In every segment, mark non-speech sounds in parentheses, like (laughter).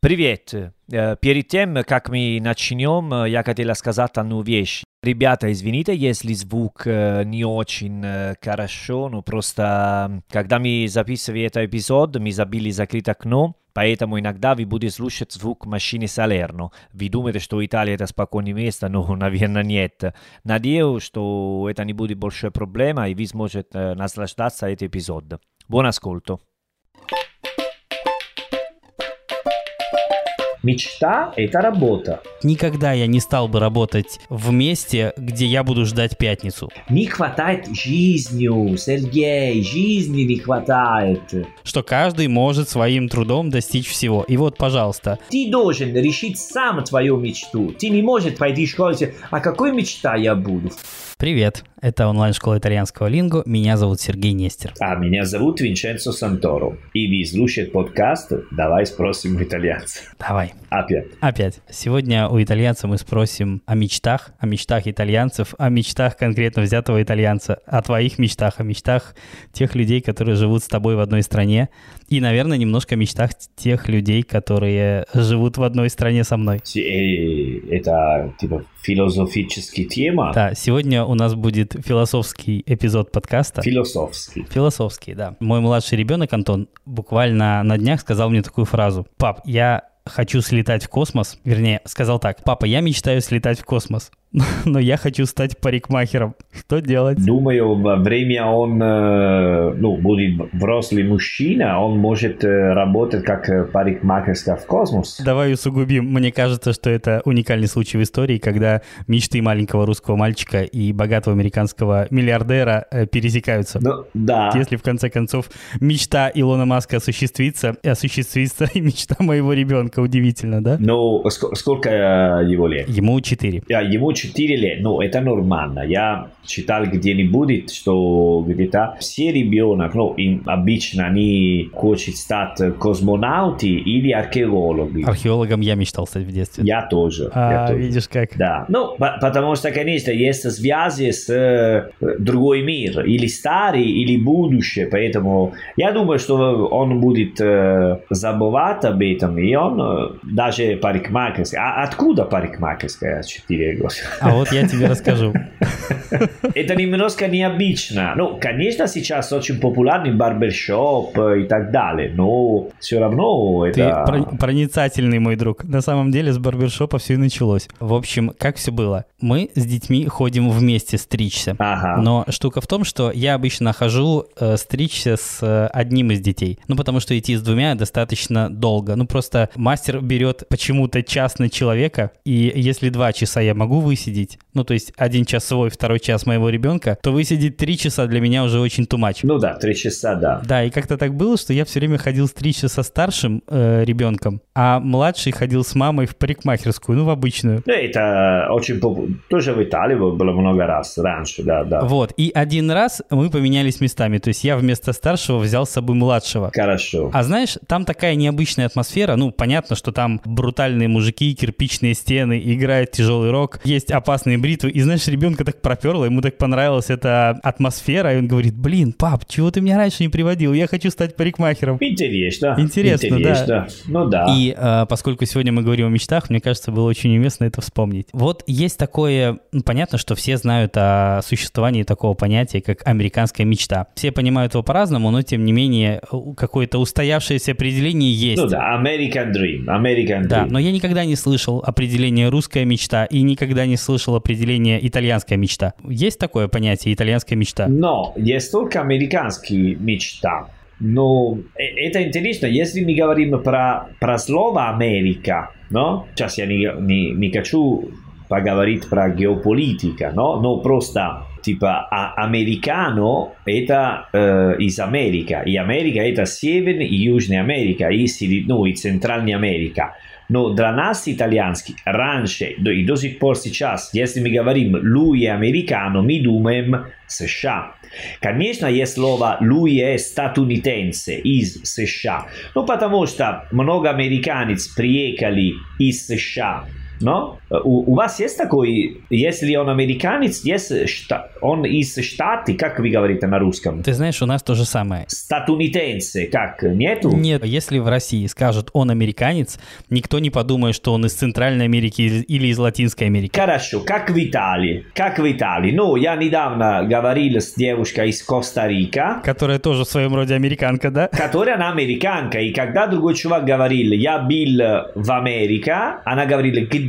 Привет! Э, Перед тем, как мы начнем, э, я хотела сказать одну вещь. Ребята, извините, если звук э, не очень хорошо, но просто когда мы записывали этот эпизод, мы забили закрыть окно, поэтому иногда вы будете слушать звук машины Салерно. Вы думаете, что Италия это спокойное место, (laughs) но, наверное, нет. Надеюсь, что это не будет большая проблема, и вы сможете наслаждаться этим эпизодом. Buon ascolto! Мечта – это работа. Никогда я не стал бы работать в месте, где я буду ждать пятницу. Не хватает жизнью, Сергей, жизни не хватает. Что каждый может своим трудом достичь всего. И вот, пожалуйста, Ты должен решить сам твою мечту. Ты не можешь пойти в школу и сказать, а какой мечта я буду? Привет. Это онлайн-школа итальянского лингу. Меня зовут Сергей Нестер. А меня зовут Винченцо Санторо. И вы слушаете подкаст «Давай спросим у итальянца». Давай. Опять. Опять. Сегодня у итальянца мы спросим о мечтах, о мечтах итальянцев, о мечтах конкретно взятого итальянца, о твоих мечтах, о мечтах тех людей, которые живут с тобой в одной стране, и, наверное, немножко о мечтах тех людей, которые живут в одной стране со мной. Это типа философический тема. Да, сегодня у нас будет философский эпизод подкаста. Философский. Философский, да. Мой младший ребенок Антон буквально на днях сказал мне такую фразу. Пап, я хочу слетать в космос. Вернее, сказал так. Папа, я мечтаю слетать в космос. (laughs) Но я хочу стать парикмахером. Что делать? Думаю, во время он э, ну, будет взрослый мужчина, он может э, работать как э, парикмахерская в космос. Давай усугубим. Мне кажется, что это уникальный случай в истории, когда мечты маленького русского мальчика и богатого американского миллиардера пересекаются. Ну, да. Если в конце концов мечта Илона Маска осуществится, и осуществится (laughs) и мечта моего ребенка. Удивительно, да? Ну, ск- сколько его лет? Ему 4. А, Ему 4 лет, ну, это нормально. Я читал где-нибудь, что где-то все ребенок, ну, им обычно они хотят стать космонавты или археологи. Археологом я мечтал стать в детстве. Я тоже. я А, тоже. видишь как? Да, ну, по- потому что, конечно, есть связи с э, другой мир, или старый, или будущее, поэтому я думаю, что он будет э, забывать об этом, и он э, даже парикмахерская. А откуда парикмахерская 4 года? А вот я тебе расскажу. Это немножко необычно. Ну, конечно, сейчас очень популярный барбершоп э, и так далее, но все равно Ты это... про- проницательный мой друг. На самом деле с барбершопа все и началось. В общем, как все было? Мы с детьми ходим вместе стричься. Ага. Но штука в том, что я обычно хожу э, стричься с э, одним из детей. Ну, потому что идти с двумя достаточно долго. Ну, просто мастер берет почему-то час на человека, и если два часа я могу высидеть, ну, то есть один час свой, второй час моего ребенка, то высидеть три часа для меня уже очень тумач. Ну да, три часа, да. Да, и как-то так было, что я все время ходил стричься со старшим э, ребенком, а младший ходил с мамой в парикмахерскую, ну, в обычную. Ну, это очень популярно. Тоже в Италии было много раз раньше, да, да. Вот, и один раз мы поменялись местами, то есть я вместо старшего взял с собой младшего. Хорошо. А знаешь, там такая необычная атмосфера, ну, понятно, что там брутальные мужики, кирпичные стены, играет тяжелый рок, есть опасные бритвы, и знаешь, ребенка так проперло, ему так понравилась эта атмосфера, и он говорит, блин, пап, чего ты меня раньше не приводил, я хочу стать парикмахером. Интересно. Интересно, Интересно. Ну да. И э, поскольку сегодня мы говорим о мечтах, мне кажется, было очень уместно это вспомнить. Вот есть такое, ну, понятно, что все знают о существовании такого понятия, как американская мечта. Все понимают его по-разному, но тем не менее какое-то устоявшееся определение есть. Ну да, American Dream. American Да, Dream. но я никогда не слышал определения русская мечта и никогда не слышал определения итальянская мечта. Есть такое понятие итальянская мечта? Но есть только американские мечта. Но э, это интересно, если мы говорим про, про слово Америка, но сейчас я не, не, не хочу поговорить про геополитика, но, но просто типа а, американо это э, из Америка, и Америка это Северная и Южная Америка, и, ну, и Центральная Америка. Но для нас, итальянских, раньше и до сих пор сейчас, если мы говорим «lui è americano», мы думаем США. Конечно, есть слово «lui è statunitense» из США, ну потому что много американцев приехали из США Но у, у вас есть такой, если он американец, есть шта, он из Штаты, как вы говорите на русском? Ты знаешь, у нас то же самое. Статунитенцы, как, нету? Нет, если в России скажут он американец, никто не подумает, что он из Центральной Америки или из Латинской Америки. Хорошо, как в Италии, как в Италии. Ну, я недавно говорил с девушкой из Коста-Рика. Которая тоже в своем роде американка, да? Которая она американка, и когда другой чувак говорил, я был в Америке, она говорила, где?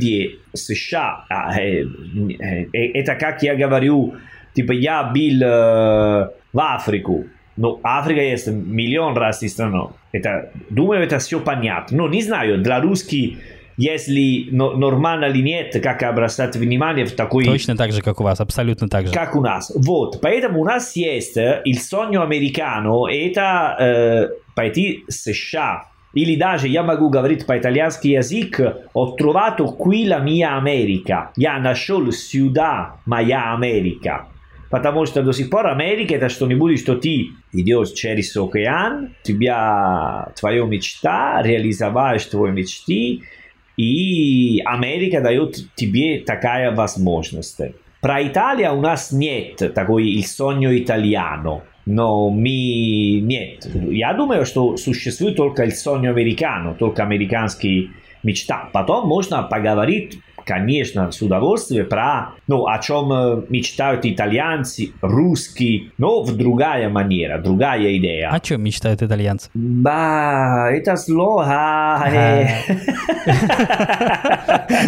США. А, э, э, это как я говорю, типа я был э, в Африку. Ну, Африка есть миллион разных стран. Это, думаю, это все понятно. Но не знаю, для русских если но, нормально или нет, как обращать внимание в такой... Точно так же, как у вас, абсолютно так же. Как у нас. Вот, поэтому у нас есть il sogno americano, это э, пойти в США. Или даже я могу говорить по-итальянски язык, ho trovato qui la mia America. Я нашел сюда моя Америка. Потому что до сих пор Америка это что-нибудь, что ты идешь через океан, тебя твоя мечта, реализовываешь твои мечты, и Америка дает тебе такая возможность. Про Италию у нас нет такой il sogno italiano. Но ми нет. Я думаю, что существует только il sogno americano, только американский мечта. Потом можно поговорить конечно, с удовольствием про, ну, о чем э, мечтают итальянцы, русские, но в другая манера, другая идея. О чем мечтают итальянцы? Ба, это слово. Э.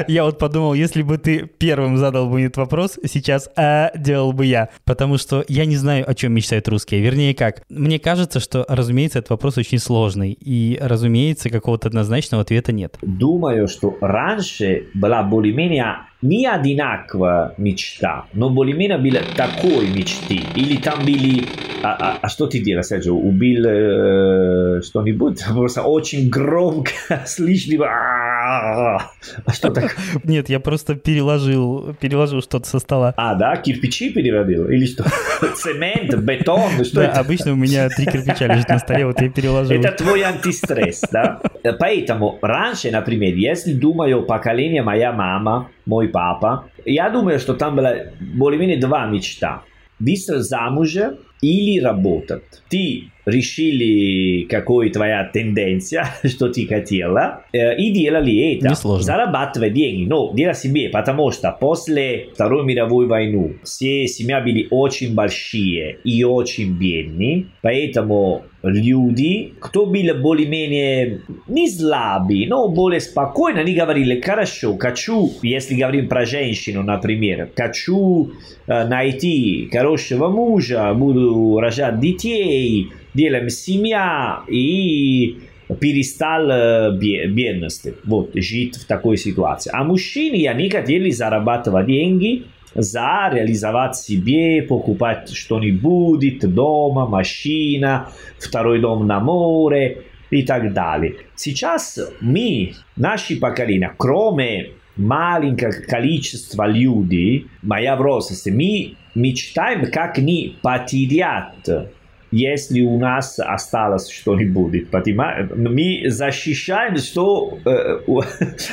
Я вот подумал, если бы ты первым задал бы этот вопрос, сейчас а делал бы я. Потому что я не знаю, о чем мечтают русские. Вернее, как. Мне кажется, что, разумеется, этот вопрос очень сложный. И, разумеется, какого-то однозначного ответа нет. Думаю, что раньше была более более-менее не одинаковая мечта, но более-менее была такой мечты. Или там были... А, а, а что ты делаешь, Серджио? Убил э, что-нибудь? Просто очень громко, слишком... А что так? Нет, я просто переложил, переложил что-то со стола. А, да? Кирпичи переводил? Или что? (laughs) Цемент, бетон? Что да, это? обычно у меня три кирпича лежит на столе, вот я переложил. Это твой антистресс, да? Поэтому раньше, например, если думаю поколение моя мама, мой папа, я думаю, что там была более-менее два мечта. Быстро замуж или работать. Ты решили, какой твоя тенденция, (laughs) что ты хотела, э, и делали это. Несложно. Зарабатывать деньги. Но делай себе, потому что после Второй мировой войны все семьи были очень большие и очень бедные, поэтому люди, кто был более-менее не слабый, но более спокойно, они говорили, хорошо, хочу, если говорим про женщину, например, хочу э, найти хорошего мужа, буду рожать детей, делаем семья и перестал бедности, вот, жить в такой ситуации. А мужчины, они хотели зарабатывать деньги, за реализовать себе, покупать что-нибудь, дома, машина, второй дом на море и так далее. Сейчас мы, наши поколения, кроме маленького количества людей, моя взрослость, мы мечтаем, как не потерять если у нас осталось что-нибудь, понимаешь? Мы защищаем, что э, у,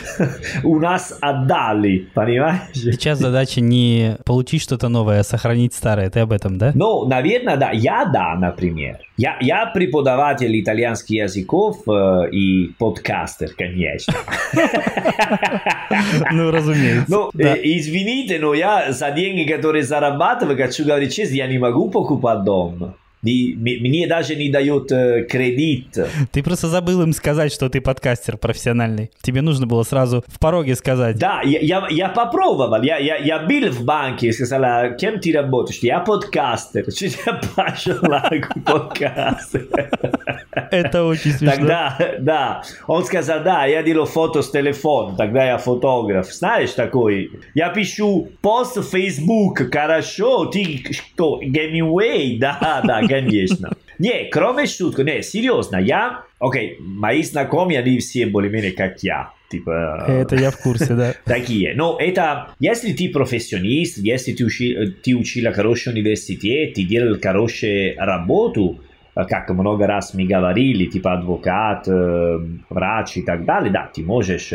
(laughs) у нас отдали, понимаешь? Сейчас задача не получить что-то новое, а сохранить старое. Ты об этом, да? Ну, наверное, да. Я да, например. Я, я преподаватель итальянских языков э, и подкастер, конечно. (laughs) Ну, разумеется. Ну, э, извините, но я за деньги, которые зарабатываю, хочу говорить честно, я не могу покупать дом. Не, мне даже не дают э, кредит. Ты просто забыл им сказать, что ты подкастер профессиональный. Тебе нужно было сразу в пороге сказать. Да, я, я, я попробовал. Я, я, я был в банке и сказал, кем ты работаешь? Я подкастер. (laughs) Я пошел (laughs) подкастер. Это очень смешно. Тогда, да. Он сказал, да, я делаю фото с телефона. Тогда я фотограф. Знаешь такой? Я пишу пост в Facebook. Хорошо, ты что, Гемиуэй? (laughs) Да, да, конечно. Не, кроме шутки, не, серьезно, я... Окей, мои знакомые, они все более-менее как я. Типа... Это я в курсе, да. (laughs) Такие. Но это... Если ты профессионист, если ты, учи, ты учил хороший университет, ты делал хорошую работу, как много раз мы говорили, типа адвокат, врач и так далее, да, ты можешь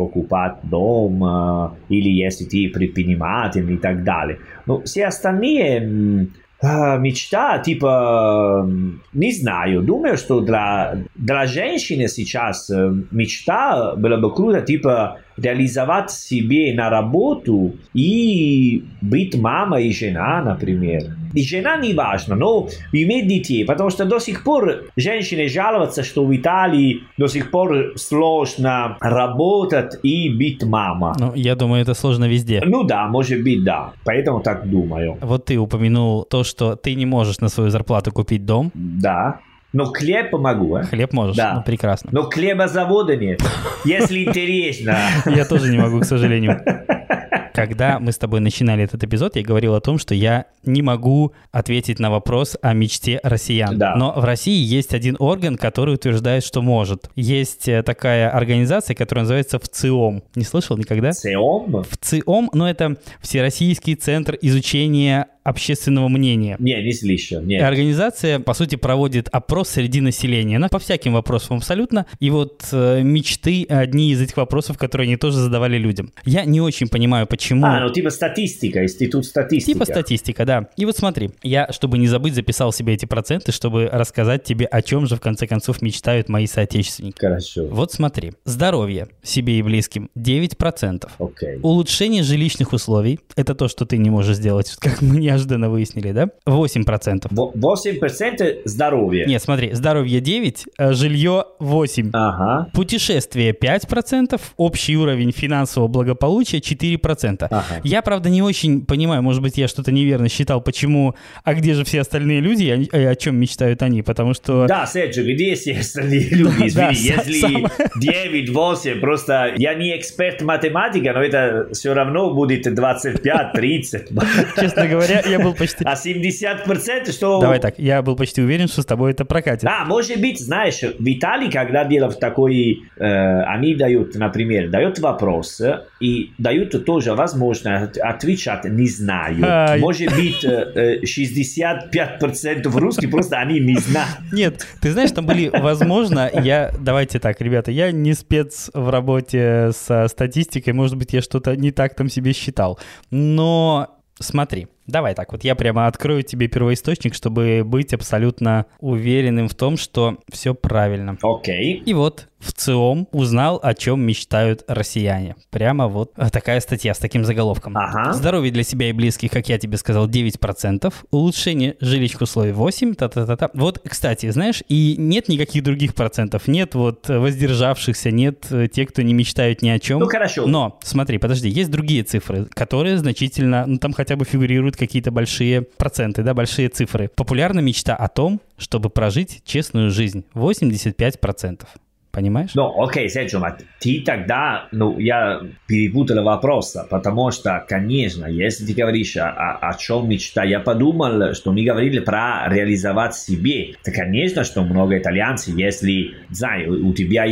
покупать дом, э, или если ты предприниматель и так далее. Но все остальные э, мечта, типа, не знаю, думаю, что для, для женщины сейчас мечта была бы круто, типа, реализовать себе на работу и быть мамой и жена, например. И жена не важно, но иметь детей, потому что до сих пор женщины жалуются, что в Италии до сих пор сложно работать и быть мама. Ну, я думаю, это сложно везде. Ну да, может быть, да. Поэтому так думаю. Вот ты упомянул то, что ты не можешь на свою зарплату купить дом. Да. Но хлеб помогу, а? Хлеб можешь? Да. Ну, прекрасно. Но хлебозавода нет, если (laughs) интересно. Я тоже не могу, к сожалению. (laughs) Когда мы с тобой начинали этот эпизод, я говорил о том, что я не могу ответить на вопрос о мечте россиян. Да. Но в России есть один орган, который утверждает, что может. Есть э, такая организация, которая называется ВЦИОМ. Не слышал никогда? ЦИОМ? ВЦИОМ, ну это Всероссийский центр изучения общественного мнения. Не, не слышал, И нет. Организация, по сути, проводит опрос среди населения на, по всяким вопросам абсолютно. И вот э, мечты одни из этих вопросов, которые они тоже задавали людям. Я не очень понимаю, почему... А, ну типа статистика, институт статистики. Типа статистика, да. И вот смотри, я, чтобы не забыть, записал себе эти проценты, чтобы рассказать тебе, о чем же в конце концов мечтают мои соотечественники. Хорошо. Вот смотри. Здоровье себе и близким 9%. Окей. Улучшение жилищных условий – это то, что ты не можешь сделать, (laughs) как мы неожиданно выяснили, да? 8%. Во- 8% здоровья. Нет, смотри, здоровье 9, а жилье 8. Ага. Путешествие 5%, общий уровень финансового благополучия 4%. Ага. Я, правда, не очень понимаю, может быть, я что-то неверно считал, почему, а где же все остальные люди, о, чем мечтают они, потому что... Да, Серджо, где все остальные (laughs) люди? Да, Извини, са- если сам- 9, 8, просто я не эксперт математика, но это все равно будет 25, 30. (laughs) Честно говоря, я был почти... А 70% что... Давай так, я был почти уверен, что с тобой это прокатит. А, может быть, знаешь, в Италии, когда делают такой, э, они дают, например, дают вопрос э, и дают тоже возможность отвечать «не знаю». Ай. Может быть, э, э, 65% русский, просто они не знают. Нет, ты знаешь, там были, возможно, я, давайте так, ребята, я не спец в работе со статистикой, может быть, я что-то не так там себе считал, но смотри, давай так, вот я прямо открою тебе первоисточник, чтобы быть абсолютно уверенным в том, что все правильно. Окей. И вот в ЦИОМ узнал, о чем мечтают россияне. Прямо вот э, такая статья с таким заголовком. Ага. Здоровье для себя и близких, как я тебе сказал, 9%. Улучшение жилищных условий 8%. Та-та-та-та. Вот, кстати, знаешь, и нет никаких других процентов. Нет вот воздержавшихся, нет э, тех, кто не мечтают ни о чем. Ну, хорошо. Но, смотри, подожди, есть другие цифры, которые значительно, ну там хотя бы фигурируют какие-то большие проценты, да, большие цифры. Популярна мечта о том, чтобы прожить честную жизнь. 85%. Понимаешь? Ну, окей, Серджо, но ты тогда, ну, я перепутал вопрос, потому что, конечно, если ты говоришь о, о, чем мечта, я подумал, что мы говорили про реализовать себе. То, конечно, что много итальянцев, если, знаю, у тебя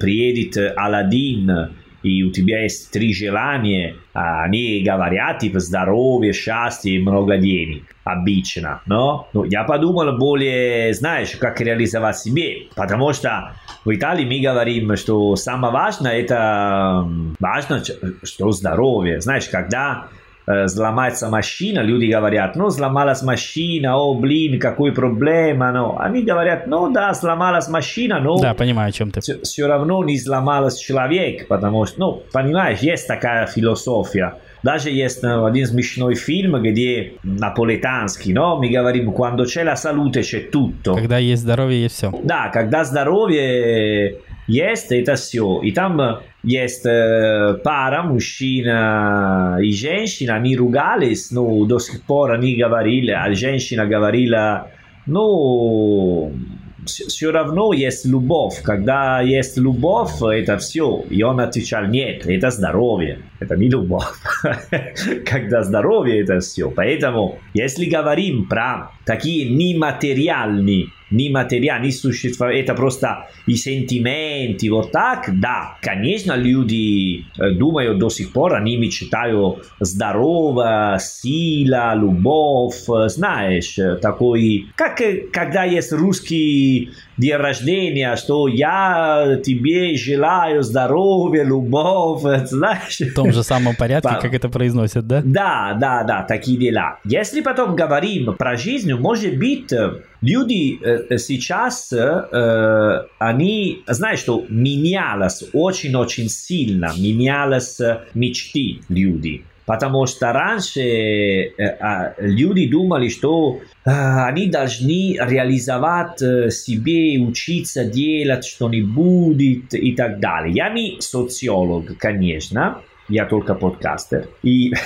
приедет Аладдин, и у тебя есть три желания, а они говорят, типа, здоровье, счастье и много денег. Обычно, но ну, я подумал более, знаешь, как реализовать себе. Потому что в Италии мы говорим, что самое важное, это важно, что здоровье. Знаешь, когда э, взломается машина, люди говорят, ну, сломалась машина, о, блин, какой проблема, но они говорят, ну, да, сломалась машина, но Да, понимаю, о чем ты. все равно не сломалась человек, потому что, ну, понимаешь, есть такая философия. Даже есть э, один смешной фильм, где наполитанский, но мы говорим, когда c'è la salute c'è tutto. Когда есть здоровье, есть все. Да, когда здоровье есть, это все. И там есть э, пара, мужчина и женщина, они ругались, но до сих пор они говорили, а женщина говорила, ну, все равно есть любовь. Когда есть любовь, это все. И он отвечал, нет, это здоровье, это не любовь. Когда здоровье, это все. Поэтому, если говорим про такие нематериальные нематериальные существа, это просто и сентименты, вот так, да, конечно, люди э, думают до сих пор, они мечтают здорово, сила, любовь, э, знаешь, э, такой, как когда есть русский день рождения, что я тебе желаю здоровья, любовь, знаешь. В том же самом порядке, как это произносят, да? Да, да, да, такие дела. Если потом говорим про жизнь, может быть, люди сейчас, они, знаешь, что менялось очень-очень сильно, менялось мечты люди. Потому что раньше э, э, люди думали, что э, они должны реализовать себе, учиться делать что-нибудь и так далее. Я не социолог, конечно, я только подкастер. И... (laughs)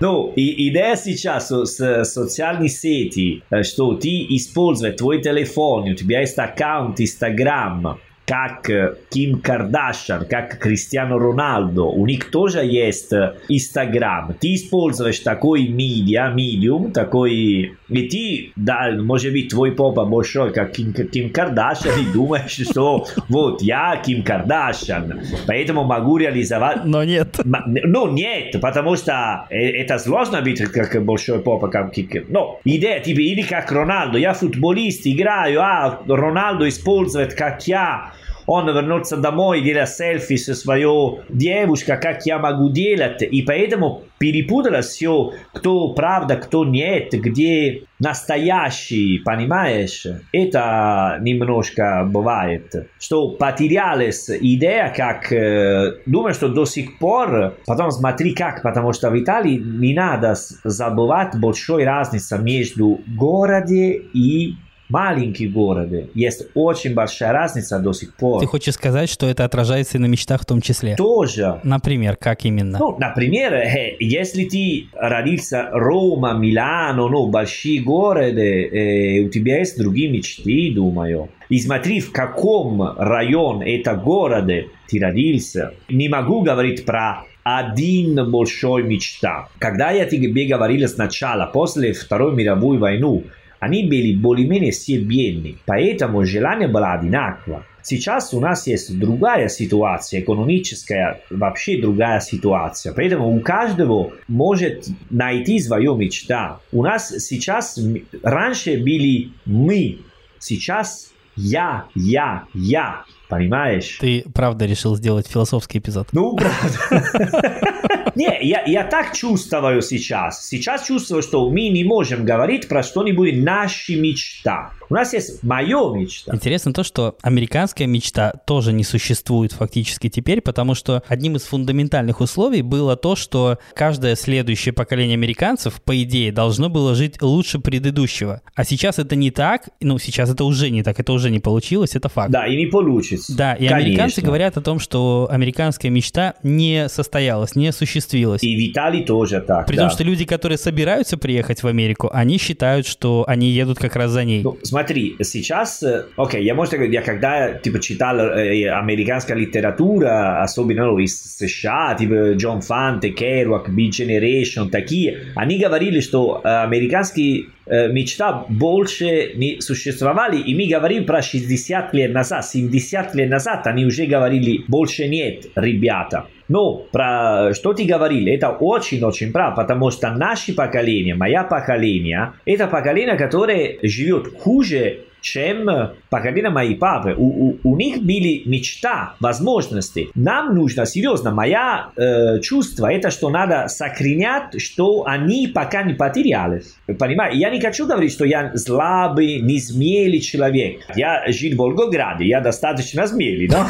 Ну, и идея сейчас с социальной сети, что ты используешь твой телефон, у тебя есть аккаунт Instagram, как Ким Кардашьян, как Криштиану Роналду. У них тоже есть Инстаграм. Ты используешь такой медиа, медиум, такой... И ты, да, может быть, твой попа большой, как Ким, Ким Кардашьян, и думаешь, (laughs) что вот я Ким Кардашьян, поэтому могу реализовать... Но нет. Ну, нет, потому что это сложно быть как большой попа, как Ким. Но идея, типа, или как Роналду, я футболист, играю, а Роналду использует, как я, он вернется домой, делает селфи со своей девушкой, как я могу делать. И поэтому перепуталось все, кто правда, кто нет, где настоящий, понимаешь? Это немножко бывает. Что потерялась идея, как э, думаю, что до сих пор, потом смотри как, потому что в Италии не надо забывать большой разница между городе и маленькие города. Есть очень большая разница до сих пор. Ты хочешь сказать, что это отражается и на мечтах в том числе? Тоже. Например, как именно? Ну, например, э, если ты родился Рома, Милано, ну, большие города, э, у тебя есть другие мечты, думаю. И смотри, в каком районе это города ты родился. Не могу говорить про один большой мечта. Когда я тебе говорил сначала, после Второй мировой войны, они были более-менее все бедны, поэтому желание было одинаково. Сейчас у нас есть другая ситуация, экономическая, вообще другая ситуация. Поэтому у каждого может найти свою мечта. У нас сейчас, раньше были мы, сейчас я, я, я. Понимаешь? Ты правда решил сделать философский эпизод? Ну, правда. (laughs) Не, я, я так чувствую сейчас. Сейчас чувствую, что мы не можем говорить про что-нибудь наши мечта. У нас есть моя мечта. Интересно то, что американская мечта тоже не существует фактически теперь, потому что одним из фундаментальных условий было то, что каждое следующее поколение американцев, по идее, должно было жить лучше предыдущего. А сейчас это не так, ну, сейчас это уже не так, это уже не получилось, это факт. Да, и не получится. Да, и Конечно. американцы говорят о том, что американская мечта не состоялась, не осуществилась. И в Италии тоже так, При да. том, что люди, которые собираются приехать в Америку, они считают, что они едут как раз за ней. Ну, смотри, сейчас, э, окей, okay, я, может, я когда, типа, читал э, американская литература, особенно ну, из США, типа Джон Фанте, Керуак, Big Generation, такие, они говорили, что э, американские э, мечта больше не существовали, и мы говорим про 60 лет назад, 70 лет назад, они уже говорили, больше нет, ребята. Но про что ты говорил, это очень-очень прав, потому что наше поколение, мое поколение, это поколение, которое живет хуже, чем поколение моей папы. У, у, у них были мечта, возможности. Нам нужно, серьезно, моя э, чувство, это что надо сохранять, что они пока не потеряли. Понимаете? Я не хочу говорить, что я слабый, не смелый человек. Я жил в Волгограде, я достаточно смелый, но...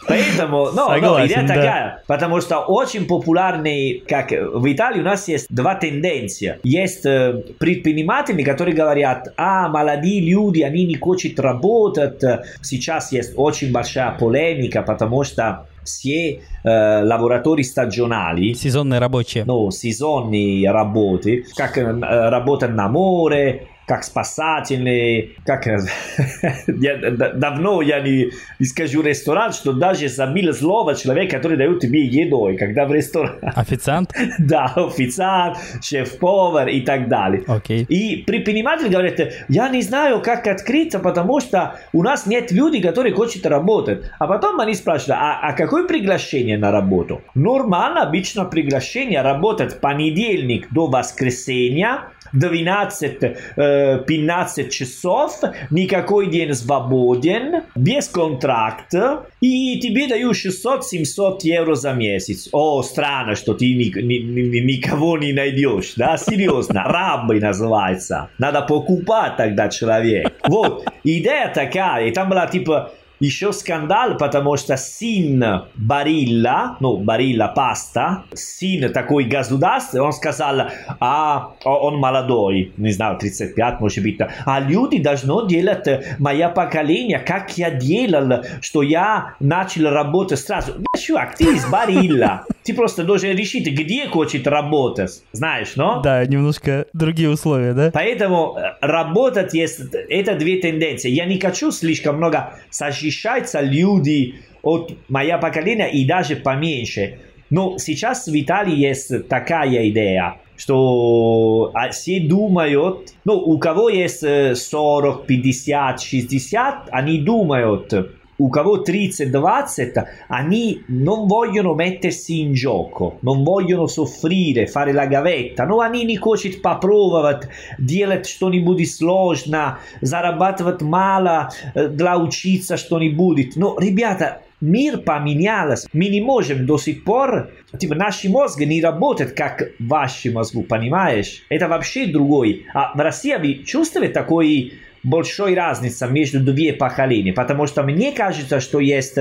(laughs) Поэтому, ну, Согласен, идея да. такая, потому что очень популярный, как в Италии у нас есть два тенденции. Есть э, предприниматели, которые говорят, а, молодые люди, они не хотят работать. Сейчас есть очень большая полемика, потому что все э, лavoratori stagionali сезонные рабочие ну сезонные работы как э, работа на море как спасательные, как я, (laughs) давно я не, не скажу ресторан, что даже забил слово человек, который дает тебе еду, и когда в ресторан... (laughs) Официант? да, официант, шеф-повар и так далее. Okay. И предприниматель говорит, я не знаю, как открыться, потому что у нас нет людей, которые хотят работать. А потом они спрашивают, а, а какое приглашение на работу? Нормально, обычно приглашение работать понедельник до воскресенья, 12 э, 15 часов, никакой день свободен, без контракта, и тебе дают 600-700 евро за месяц. О, странно, что ты ни, ни, ни, никого не найдешь, да, серьезно, (laughs) рабы называется. Надо покупать тогда человек. Вот, идея такая, и там была типа еще скандал, потому что сын Барилла, ну, Барилла паста, сын такой государства, он сказал, а он молодой, не знаю, 35, может быть, а люди должны делать мое поколение, как я делал, что я начал работать сразу. Да, чувак, ты из Барилла, (laughs) ты просто должен решить, где хочет работать, знаешь, но? Да, немножко другие условия, да? Поэтому работать есть, это две тенденции. Я не хочу слишком много сожжать защищаются люди от моего поколения и даже поменьше. Но сейчас в Италии есть такая идея, что все думают, ну, у кого есть 40, 50, 60, они думают, у кого 30-20, они non vogliono mettersi in gioco, non vogliono soffrire, fare la gavetta, но они не хотят попробовать делать что-нибудь сложно, зарабатывать мало для учиться что-нибудь. Но, ребята, мир поменялся. Мы не можем до сих пор, типа, наши мозги не работают, как ваши мозги, понимаешь? Это вообще другой. А в России вы чувствуете такой большой разница между две поколения, потому что мне кажется, что есть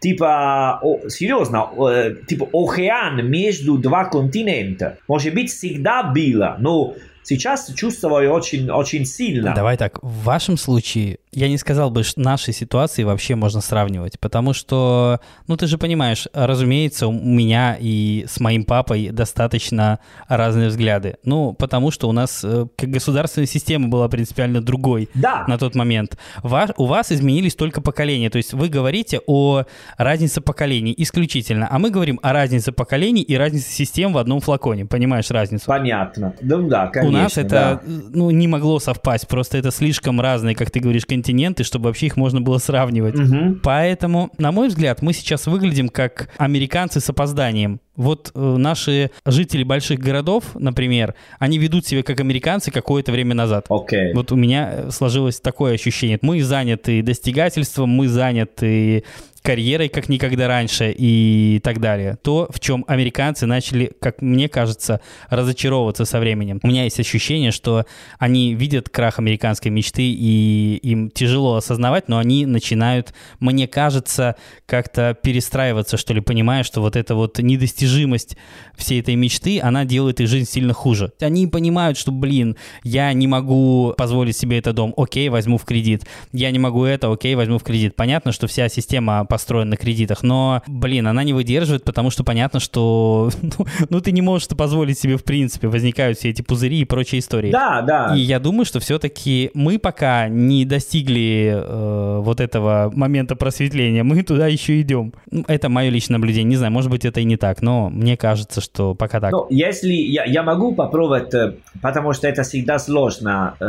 типа, о, серьезно, э, типа океан между два континента. Может быть, всегда было, но сейчас чувствую очень, очень сильно. Давай так, в вашем случае я не сказал бы, что наши ситуации вообще можно сравнивать, потому что, ну ты же понимаешь, разумеется, у меня и с моим папой достаточно разные взгляды. Ну, потому что у нас э, государственная система была принципиально другой да. на тот момент. Ва- у вас изменились только поколения, то есть вы говорите о разнице поколений исключительно, а мы говорим о разнице поколений и разнице систем в одном флаконе, понимаешь разницу? Понятно. Ну да, конечно. У нас это да. ну, не могло совпасть, просто это слишком разные, как ты говоришь, континенты, чтобы вообще их можно было сравнивать. Угу. Поэтому, на мой взгляд, мы сейчас выглядим как американцы с опозданием. Вот э, наши жители больших городов, например, они ведут себя как американцы какое-то время назад. Okay. Вот у меня сложилось такое ощущение. Мы заняты достигательством, мы заняты карьерой, как никогда раньше и так далее. То, в чем американцы начали, как мне кажется, разочаровываться со временем. У меня есть ощущение, что они видят крах американской мечты, и им тяжело осознавать, но они начинают, мне кажется, как-то перестраиваться, что ли, понимая, что вот эта вот недостижимость всей этой мечты, она делает их жизнь сильно хуже. Они понимают, что, блин, я не могу позволить себе этот дом, окей, возьму в кредит. Я не могу это, окей, возьму в кредит. Понятно, что вся система построен на кредитах, но, блин, она не выдерживает, потому что понятно, что (laughs) ну, ну ты не можешь это позволить себе в принципе, возникают все эти пузыри и прочие истории. Да, да. И я думаю, что все-таки мы пока не достигли э, вот этого момента просветления, мы туда еще идем. Ну, это мое личное наблюдение, не знаю, может быть это и не так, но мне кажется, что пока так. Ну, если я, я могу попробовать, э, потому что это всегда сложно э,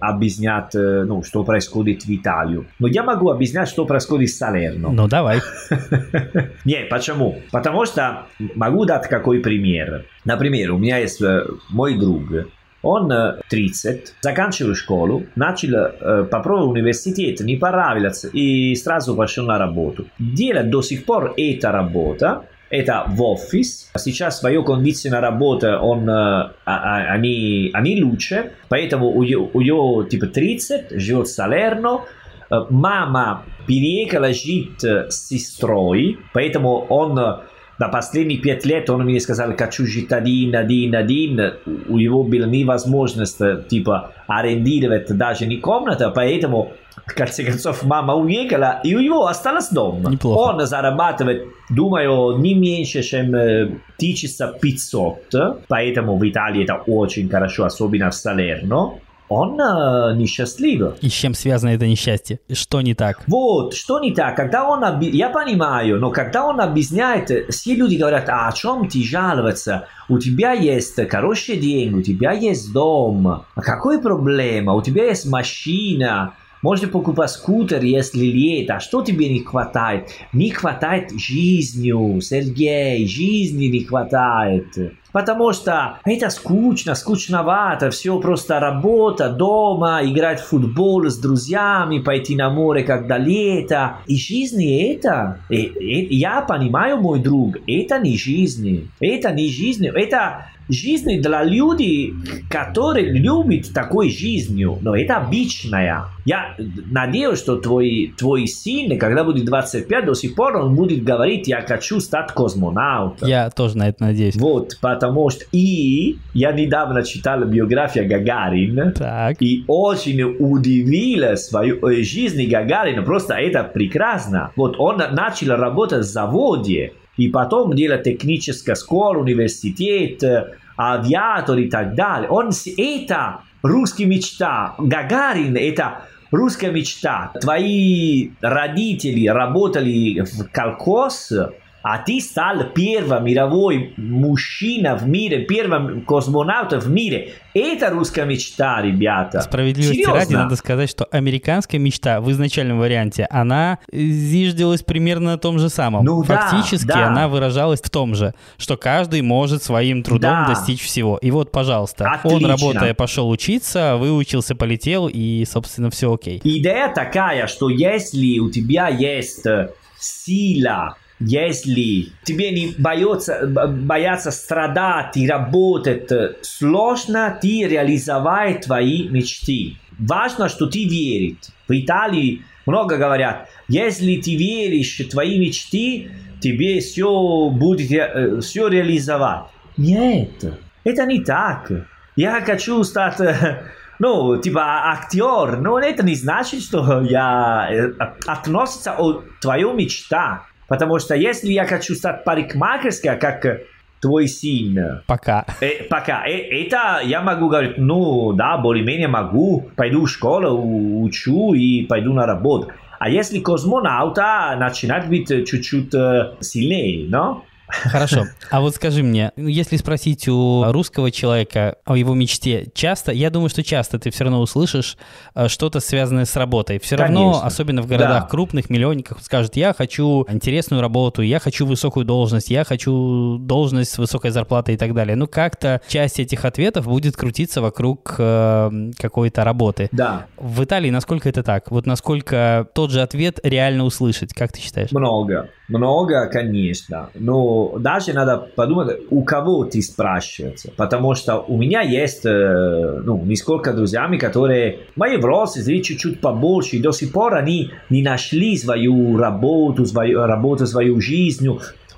объяснять, э, ну, что происходит в Италии, но я могу объяснять, что происходит в Салерно. Ну, давай. (laughs) Нет, почему? Потому что могу дать какой пример. Например, у меня есть мой друг, он 30, заканчивал школу, начал э, попробовать университет, не понравилось и сразу пошел на работу. Делает до сих пор эта работа, это в офис. Сейчас свою кондицию работа, он, а, они, они лучше, поэтому у, у него типа 30, живет в Салерно, мама переехала жить с сестрой, поэтому он на последних пять лет он мне сказал, хочу жить один, один, один. У него была невозможность типа арендировать даже не комната, поэтому в конце концов мама уехала, и у него осталось дома. Неплохо. Он зарабатывает, думаю, не меньше, чем 1500, поэтому в Италии это очень хорошо, особенно в Салерно он э, несчастлив. И с чем связано это несчастье? Что не так? Вот, что не так. Когда он оби... Я понимаю, но когда он объясняет, все люди говорят, а о чем ты жаловаться? У тебя есть хорошие деньги, у тебя есть дом. А какой проблема? У тебя есть машина. Можно покупать скутер, если лето. А что тебе не хватает? Не хватает жизни, Сергей. Жизни не хватает. Потому что это скучно, скучновато, все просто работа, дома, играть в футбол с друзьями, пойти на море, когда лето. И жизнь это, и, и, я понимаю, мой друг, это не жизнь, это не жизнь, это жизнь для людей, которые любят такой жизнью, но это обычная. Я надеюсь, что твой, твой сын, когда будет 25, до сих пор он будет говорить, я хочу стать космонавтом. Я тоже на это надеюсь. Вот, потому что... И я недавно читал биографию Гагарин, Так. и очень удивила свою э, жизнь Гагарина. Просто это прекрасно. Вот он начал работать в заводе, и потом делать техническая школа, университет, э, авиатор и так далее. Он, это русская мечта. Гагарин это русская мечта. Твои родители работали в колхоз, а ты стал первым мировой мужчина в мире, первым космонавтом в мире. Это русская мечта, ребята. Справедливости Серьезно. ради надо сказать, что американская мечта в изначальном варианте, она зиждилась примерно на том же самом. Ну да, Фактически да. она выражалась в том же, что каждый может своим трудом Да. достичь всего. И вот, пожалуйста, он, Отлично. работая, пошел учиться, выучился, полетел, и, собственно, все окей. Идея такая, что если у тебя есть э, сила, если тебе не боятся, боятся страдать и работать э, сложно, ты реализовать твои мечты. Важно, что ты веришь. В Италии много говорят, если ты веришь в твои мечты, тебе все будет э, все реализовать. Нет, это не так. Я хочу стать, э, (laughs) ну, типа актер, но это не значит, что я относится о твою мечта. Потому что если я хочу стать парикмахерской, как э, твой сын, Пока. э, пока э, это я могу говорить, ну да, более-менее могу, пойду в школу, учу и пойду на работу. А если космонавта, начинает быть э, чуть-чуть э, сильнее, но? Хорошо. А вот скажи мне, если спросить у русского человека о его мечте, часто, я думаю, что часто ты все равно услышишь э, что-то связанное с работой. Все равно, Конечно. особенно в городах Да. крупных, миллионниках, скажет, я хочу интересную работу, я хочу высокую должность, я хочу должность с высокой зарплатой и так далее. Ну, как-то часть этих ответов будет крутиться вокруг э, какой-то работы. Да, В Италии насколько это так? Вот насколько тот же ответ реально услышать, как ты считаешь? много, много, конечно. Но даже надо подумать, у кого ты спрашиваешь. Потому что у меня есть, э, ну, несколько друзьями, которые мои взрослые, чуть-чуть побольше, и до сих пор они не нашли свою работу, свою работу, свою жизнь.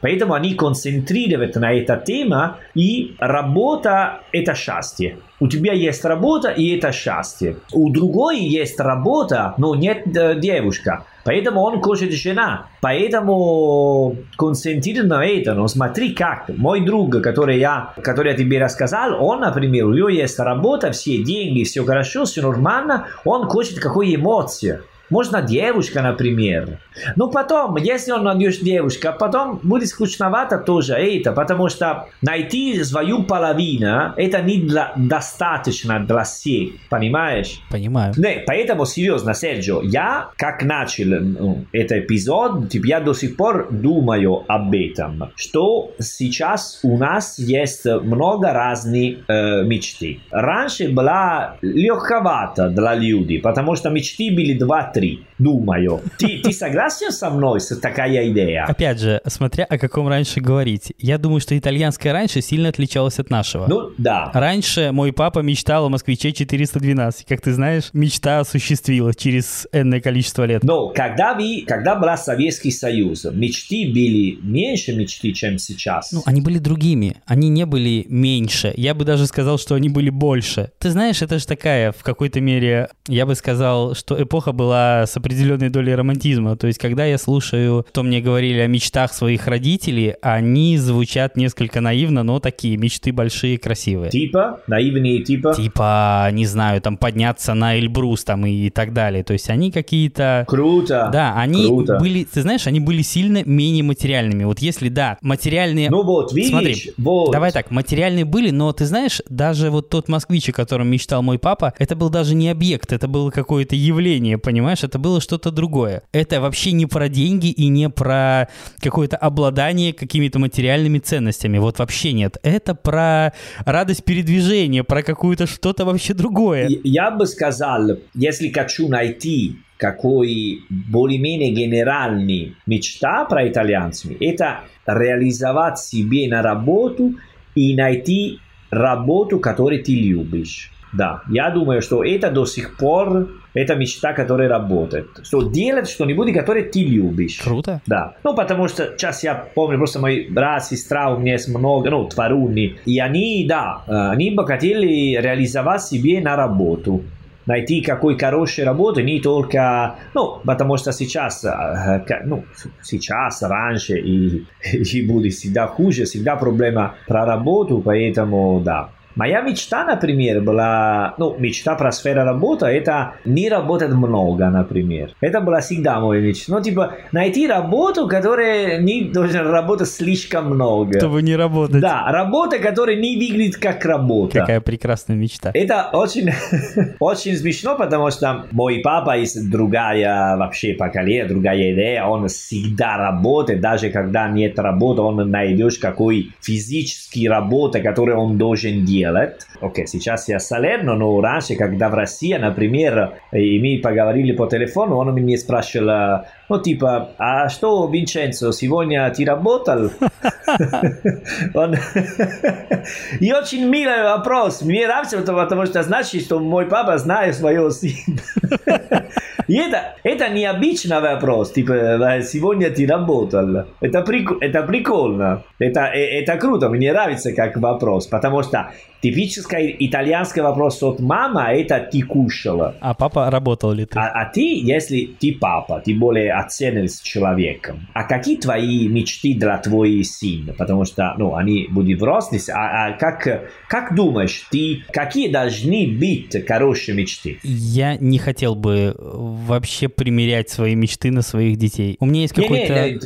Поэтому они концентрируются на эта тема, и работа – это счастье. У тебя есть работа, и это счастье. У другой есть работа, но нет э, девушка. Поэтому он хочет жена. Поэтому концентрируй на это. Но смотри как. Мой друг, который я, который я тебе рассказал, он, например, у него есть работа, все деньги, все хорошо, все нормально. Он хочет какой эмоции. Можно девушка, например. Но потом, если он найдет девушку, а потом будет скучновато тоже это, потому что найти свою половину, это не для, достаточно для всех, понимаешь? Понимаю. Не, поэтому серьезно, Серджио, я как начал ну, этот эпизод, типа, я до сих пор думаю об этом, что сейчас у нас есть много разных э, мечты. Раньше была легковато для людей, потому что мечты были 2-3, думаю. Ты, ты согласен со мной с такая идея? Опять же, смотря о каком раньше говорить. Я думаю, что итальянское раньше сильно отличалось от нашего. Ну, да. Раньше мой папа мечтал о москвиче 412. Как ты знаешь, мечта осуществилась через энное количество лет. Но когда, вы, когда был Советский Союз, мечты были меньше мечты, чем сейчас. Ну, они были другими, они не были меньше. Я бы даже сказал, что они были больше. Ты знаешь, это же такая, в какой-то мере, я бы сказал, что эпоха была с определенной долей романтизма. То есть, когда я слушаю, что мне говорили о мечтах своих родителей, они звучат несколько наивно, но такие мечты большие, красивые. Типа, наивные типа. Типа, не знаю, там подняться на Эльбрус там и так далее. То есть они какие-то... Круто. Да, они Круто. были, ты знаешь, они были сильно менее материальными. Вот если, да, материальные... Ну вот, видишь, Смотри, вот. Давай так, материальные были, но ты знаешь, даже вот тот москвич, о котором мечтал мой папа, это был даже не объект, это было какое-то явление, понимаешь? Понимаешь, это было что-то другое. Это вообще не про деньги и не про какое-то обладание какими-то материальными ценностями. Вот вообще нет. Это про радость передвижения, про какую-то что-то вообще другое. Я бы сказал, если хочу найти какой более-менее генеральный мечта про итальянцев, это реализовать себе на работу и найти работу, которую ты любишь. Да, я думаю, что это до сих пор это мечта, которая работает. Что делать что-нибудь, которое ты любишь. Круто. Да. Ну, потому что сейчас я помню, просто мой брат, сестра, у меня есть много, ну, тваруни. И они, да, они бы хотели реализовать себе на работу найти какой хорошей работы не только, ну, потому что сейчас, ну, сейчас, раньше и, (laughs) и будет всегда хуже, всегда проблема про работу, поэтому, да, Моя мечта, например, была, ну, мечта про сферу работы, это не работать много, например. Это была всегда моя мечта. Ну, типа, найти работу, которая не должна работать слишком много. Чтобы не работать. Да, работа, которая не выглядит как работа. Какая прекрасная мечта. Это очень, очень смешно, потому что мой папа есть другая вообще поколение, другая идея. Он всегда работает, даже когда нет работы, он найдешь какой физический работа, которую он должен делать делать. Окей, okay, сейчас я Салерно, но раньше, когда в России, например, и мы поговорили по телефону, он меня спрашивал, ну, типа, а что, Винченцо, сегодня ты работал? (laughs) И очень милый вопрос. Мне нравится, потому что значит, что мой папа знает своего сына. И это, это необычный вопрос, типа, сегодня ты работал. Это, прик, это прикольно, это, это круто, мне нравится как вопрос, потому что типический итальянский вопрос от мама это ты кушала. А папа работал ли ты? А, а ты, если ты папа, ты более оценен с человеком. А какие твои мечты для твоей сына? Потому что, ну, они будут взрослые. А, а как, как думаешь, ты, какие должны быть хорошие мечты? Я не хотел бы вообще примерять свои мечты на своих детей. У меня есть какой-то... Не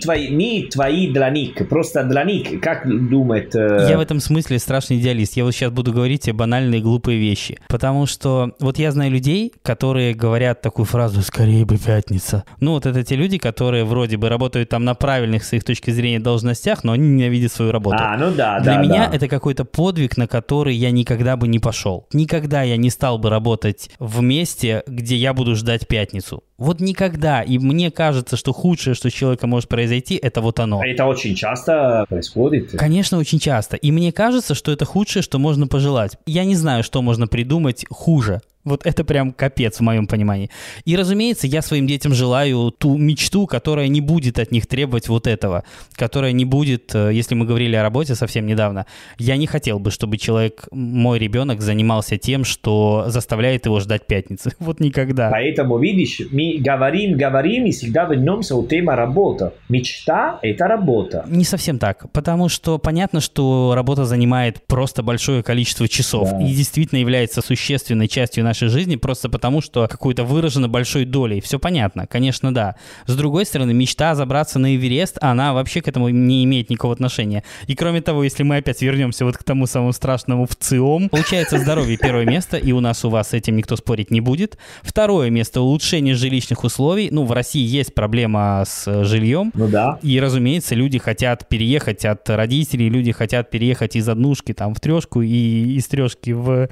твои, не твои для них, просто для них, как думает... Э... Я в этом смысле страшный идеалист. Я вот сейчас буду говорить тебе банальные глупые вещи. Потому что вот я знаю людей, которые говорят такую фразу «скорее бы пятница». Ну вот это те люди, которые вроде бы работают там на правильных с их точки зрения должностях, но они ненавидят свою работу. А, ну да, Для да, меня да. это какой-то подвиг, на который я никогда бы не пошел. Никогда я не стал бы работать в месте, где я буду ждать пятницу. Вот никогда. И мне кажется, что худшее, что с человеком может произойти, это вот оно. Это очень часто происходит. Конечно, очень часто. И мне кажется, что это худшее, что можно пожелать. Я не знаю, что можно придумать хуже. Вот это прям капец в моем понимании. И, разумеется, я своим детям желаю ту мечту, которая не будет от них требовать вот этого, которая не будет, э, если мы говорили о работе совсем недавно, я не хотел бы, чтобы человек, мой ребенок, занимался тем, что заставляет его ждать пятницы. (laughs) Вот никогда. Поэтому, видишь, мы говорим, говорим и всегда вернемся у темы работа. Мечта – это работа. Не совсем так, потому что понятно, что работа занимает просто большое количество часов да. и действительно является существенной частью нашей нашей жизни просто потому, что какую-то выражено большой долей. Все понятно, конечно, да. С другой стороны, мечта забраться на Эверест, она вообще к этому не имеет никакого отношения. И кроме того, если мы опять вернемся вот к тому самому страшному в ЦИОМ, получается здоровье первое место, и у нас у вас с этим никто спорить не будет. Второе место улучшение жилищных условий. Ну, в России есть проблема с жильем. Ну да. И, разумеется, люди хотят переехать от родителей, люди хотят переехать из однушки там в трешку и из трешки в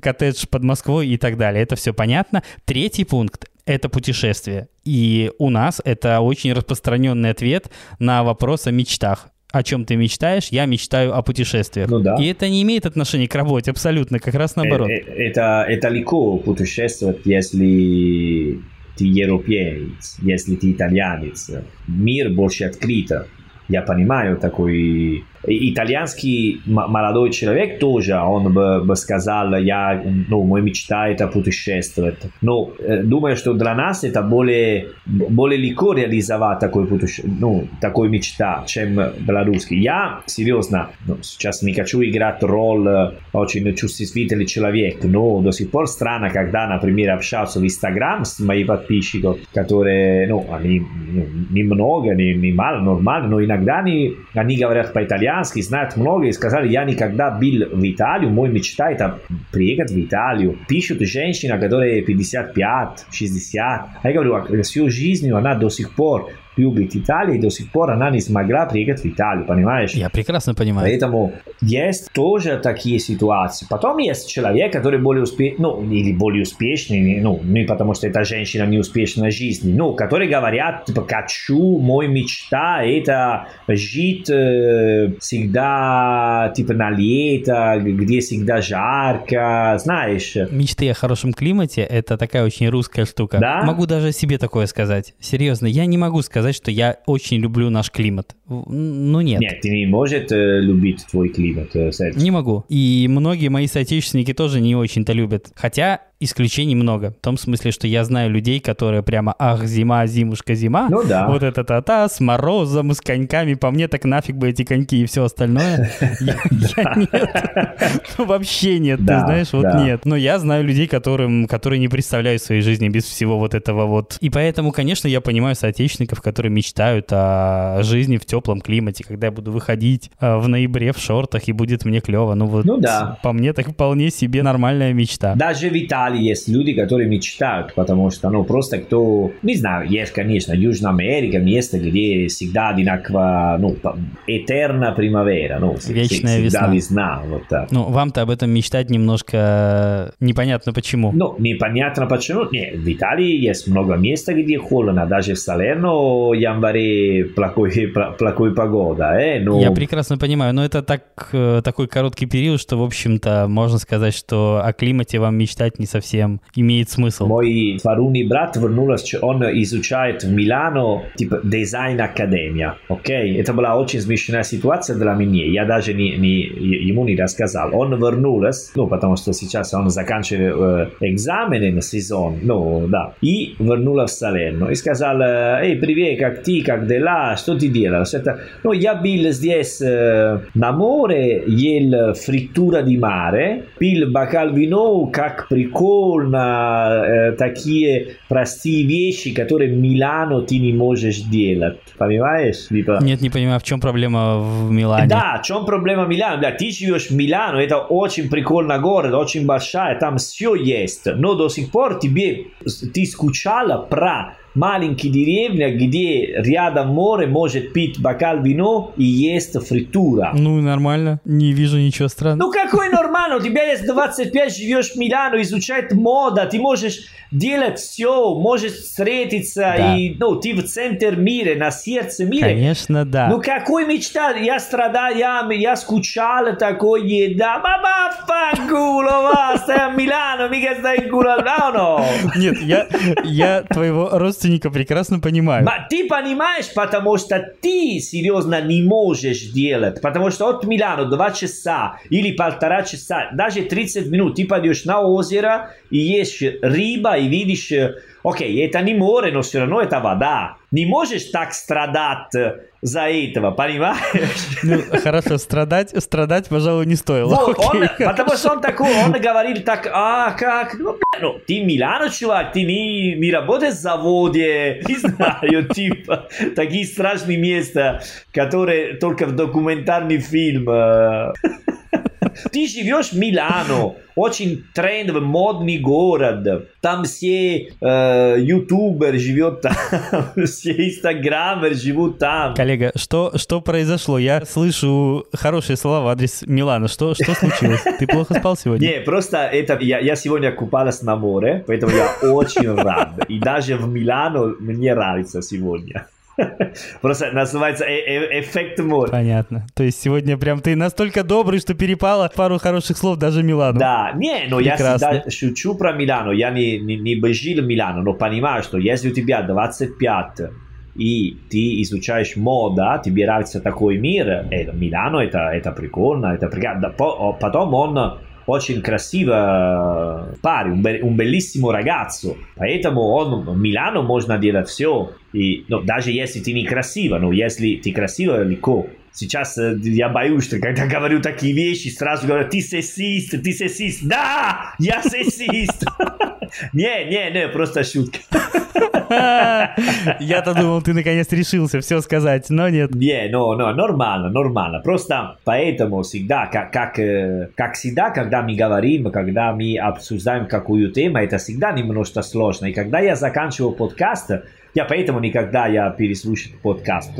коттедж под Москвой и так далее. Это все понятно. Третий пункт это путешествие. И у нас это очень распространенный ответ на вопрос о мечтах о чем ты мечтаешь, я мечтаю о путешествиях. Ну, да. И это не имеет отношения к работе, абсолютно, как раз наоборот. Э, э, это, это легко путешествовать, если ты европеец, если ты итальянец. Мир больше открыт. Я понимаю такой итальянский молодой человек тоже, он бы, бы сказал, я, ну, моя мечта это путешествовать. Но э, думаю, что для нас это более, более легко реализовать такой, путеше... ну, такой мечта, чем для русских. Я, серьезно, ну, сейчас не хочу играть роль э, очень чувствительный человек, но до сих пор странно, когда, например, общался в Инстаграм с моими подписчиками, которые, ну, они ну, немного, не, не мало, нормально, но иногда они, они говорят по-итальянски, американский знают много и сказали, я никогда был в Италию, мой мечта это приехать в Италию. Пишут женщина, которая 55, 60. А я говорю, всю жизнь она до сих пор любит Италию, и до сих пор она не смогла приехать в Италию, понимаешь? Я прекрасно понимаю. Поэтому есть тоже такие ситуации. Потом есть человек, который более успешный, ну, или более успешный, ну, не потому что эта женщина не успешна в жизни, ну, которые говорят, типа, хочу, мой мечта, это жить э, всегда, типа, на лето, где всегда жарко, знаешь. Мечты о хорошем климате – это такая очень русская штука. Да? Могу даже себе такое сказать. Серьезно, я не могу сказать, что я очень люблю наш климат. Ну нет. Нет, ты не можешь э, любить твой климат, э. Не могу. И многие мои соотечественники тоже не очень-то любят. Хотя исключений много. В том смысле, что я знаю людей, которые прямо «Ах, зима, зимушка, зима». Ну да. Вот это та-та, с морозом, с коньками. По мне так нафиг бы эти коньки и все остальное. (laughs) Я нет. Ну, вообще нет, ты знаешь, вот нет. Но я знаю людей, которым, которые не представляют своей жизни без всего вот этого вот. И поэтому, конечно, я понимаю соотечественников, которые мечтают о жизни в теплом климате, когда я буду выходить э, в ноябре в шортах и будет мне клево. Ну вот, Ну да. по мне так вполне себе нормальная мечта. Даже в Италии есть люди, которые мечтают, потому что, ну, просто кто... Не знаю, есть, конечно, Южная Америка, место, где всегда одинаково, ну, этерна примавера, ну, Вечная всегда весна. весна, вот так. Ну, вам-то об этом мечтать немножко непонятно почему. Ну, непонятно почему. Нет, в Италии есть много мест, где холодно. Даже в Салерно, январе, плохой, пла- плохой погода, э? Ну, Я прекрасно понимаю, но это так, э, такой короткий период, что, в общем-то, можно сказать, что о климате вам мечтать не совсем имеет смысл. Мой сварунный брат вернулся, он изучает в Милано типа дизайн академия, окей? Это была очень смешная ситуация для меня, я даже не, не, ему не рассказал. Он вернулся, ну, потому что сейчас он заканчивает э, экзамены на сезон, ну, да, и вернулся в Салерно и сказал, эй, привет, как ты, как дела, что ты делаешь? Это, ну, я был здесь э, на море, ел фриттура di mare, пил бокал вино, как прикольно, э, такие простые вещи, которые в Милано ты не можешь делать, понимаешь? Типа, Нет, не понимаю, в чем проблема в Милане. да, в чем проблема Милана? Да, ты живешь в Милано, это очень прикольный город, очень большая, там все есть. Но до сих пор тебе, ты скучала про маленькие деревня, где рядом море может пить бокал вино и есть фритура. Ну, нормально, не вижу ничего странного. Ну какой нормально, у тебя есть 25, живешь в Милано, изучать мода, ты можешь делать все, можешь встретиться, Да. и ну, ты в центр мира, на сердце мира. Конечно, да. Ну какой мечта? Я страдал, я, я скучал такой еда. A Milano, mica stai in culo. No, no. Нет, я, я твоего родственника прекрасно понимаю. Ma ты понимаешь, потому что ты серьезно не можешь делать. Потому что от Милана 2 часа или полтора часа, даже 30 минут, ты пойдешь на озеро и ешь рыба и видишь, э, окей, это не море, но все равно это вода. Не можешь так страдать э, за этого, понимаешь? Ну, хорошо, страдать, страдать, пожалуй, не стоило. Вот, он, Окей, потому что он такой, он говорил так, а как, ну, ну, ты Милано, чувак, ты не, не работаешь в заводе, (laughs) не знаю, типа, такие страшные места, которые только в документальный фильм. (laughs) Ты живешь в Милано, очень трендовый, модный город. Там все э, ютуберы живут там, (laughs) все инстаграмеры живут там. Коллега, что, что произошло? Я слышу хорошие слова в адрес Милана. Что, что случилось? Ты плохо спал сегодня? Не, просто это я, я сегодня купалась на море, поэтому я очень рад. И даже в Милано мне нравится сегодня. (laughs) Просто называется э- э- эффект моря. Понятно. То есть сегодня прям ты настолько добрый, что перепало пару хороших слов даже Милану. Да, не, но я Прекрасно. всегда шучу про Милано. Я не, не, не бежил в Милано, но понимаю, что если у тебя 25 и ты изучаешь мода, тебе нравится такой мир, э, Милано это, это прикольно, это прикольно. Да, по- Потом он очень красиво парень, un, be- un bellissimo ragazzo. Поэтому он, в Милано можно делать все. И, ну, даже если ты некрасиво, но если ты красиво, легко. Сейчас э, я боюсь, что когда говорю такие вещи, сразу говорю, ты сексист, ты сексист. Да, я сексист. (laughs) Не, не, не, просто шутка. (laughs) Я-то думал, ты наконец решился все сказать, но нет. Не, ну, ну, нормально, нормально. Просто поэтому всегда, как, как, э, как всегда, когда мы говорим, когда мы обсуждаем какую тему, это всегда немножко сложно. И когда я заканчиваю подкаст, я поэтому никогда я переслушаю подкаст,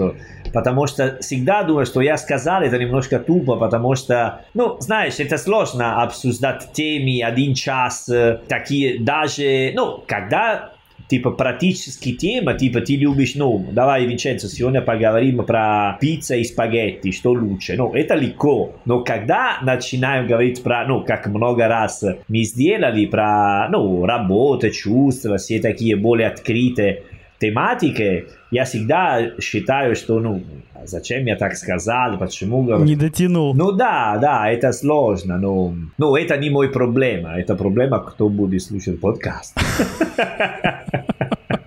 потому что всегда думаю, что я сказал это немножко тупо, потому что, ну, знаешь, это сложно обсуждать темы один час, такие даже, ну, когда типа практически тема, типа ты любишь, ну, давай, Винченцо, сегодня поговорим про пицца и спагетти, что лучше. Ну, это легко. Но когда начинаем говорить про, ну, как много раз мы сделали, про, ну, работу, чувства, все такие более открытые тематики, я всегда считаю, что, ну, зачем я так сказал, почему... Не дотянул. Ну да, да, это сложно, но, но это не мой проблема, это проблема, кто будет слушать подкаст. (laughs)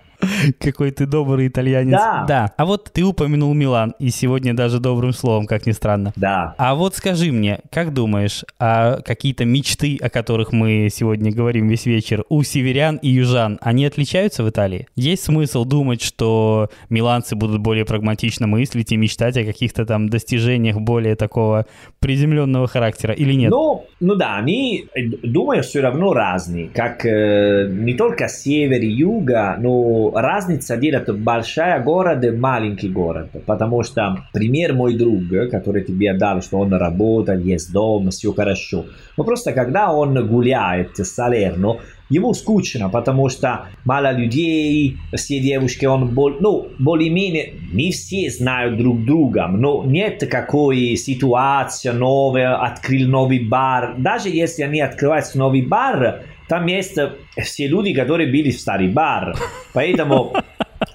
Какой ты добрый итальянец. Да. Да. А вот ты упомянул Милан, и сегодня даже добрым словом, как ни странно. Да. А вот скажи мне, как думаешь, а какие-то мечты, о которых мы сегодня говорим весь вечер, у северян и южан, они отличаются в Италии? Есть смысл думать, что миланцы будут более прагматично мыслить и мечтать о каких-то там достижениях более такого приземленного характера или нет? Ну, ну да, они, думаю, все равно разные. Как э, не только север и юга, но разница делает большая город и маленький город. Потому что пример мой друг, который тебе дал, что он работает, есть дом, все хорошо. Но просто когда он гуляет в Салерно, ему скучно, потому что мало людей, все девушки, он бол, ну, более-менее, не все знают друг друга, но нет какой ситуации новой, открыл новый бар. Даже если они открывают новый бар, там есть все люди, которые были в старый бар. Поэтому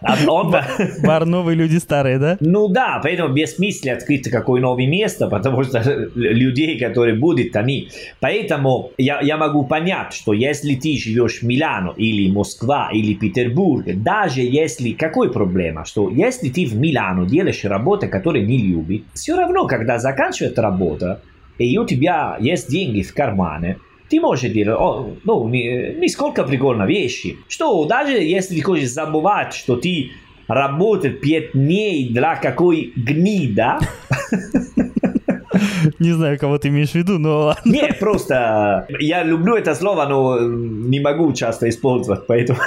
(laughs) он... Бар новые, люди старые, да? Ну да, поэтому бессмысленно открыть какое новое место, потому что людей, которые будут, они... Поэтому я, я могу понять, что если ты живешь в Милано или Москва или Петербург, даже если... Какой проблема? Что если ты в Милано делаешь работу, которую не любишь, все равно, когда заканчивает работа, и у тебя есть деньги в кармане, ты можешь делать, о, ну, не, не сколько прикольно вещи, что даже если ты хочешь забывать, что ты работает 5 дней для какой гнида, Не знаю, кого ты имеешь в виду, но ладно. Не, просто я люблю это слово, но не могу часто использовать, поэтому...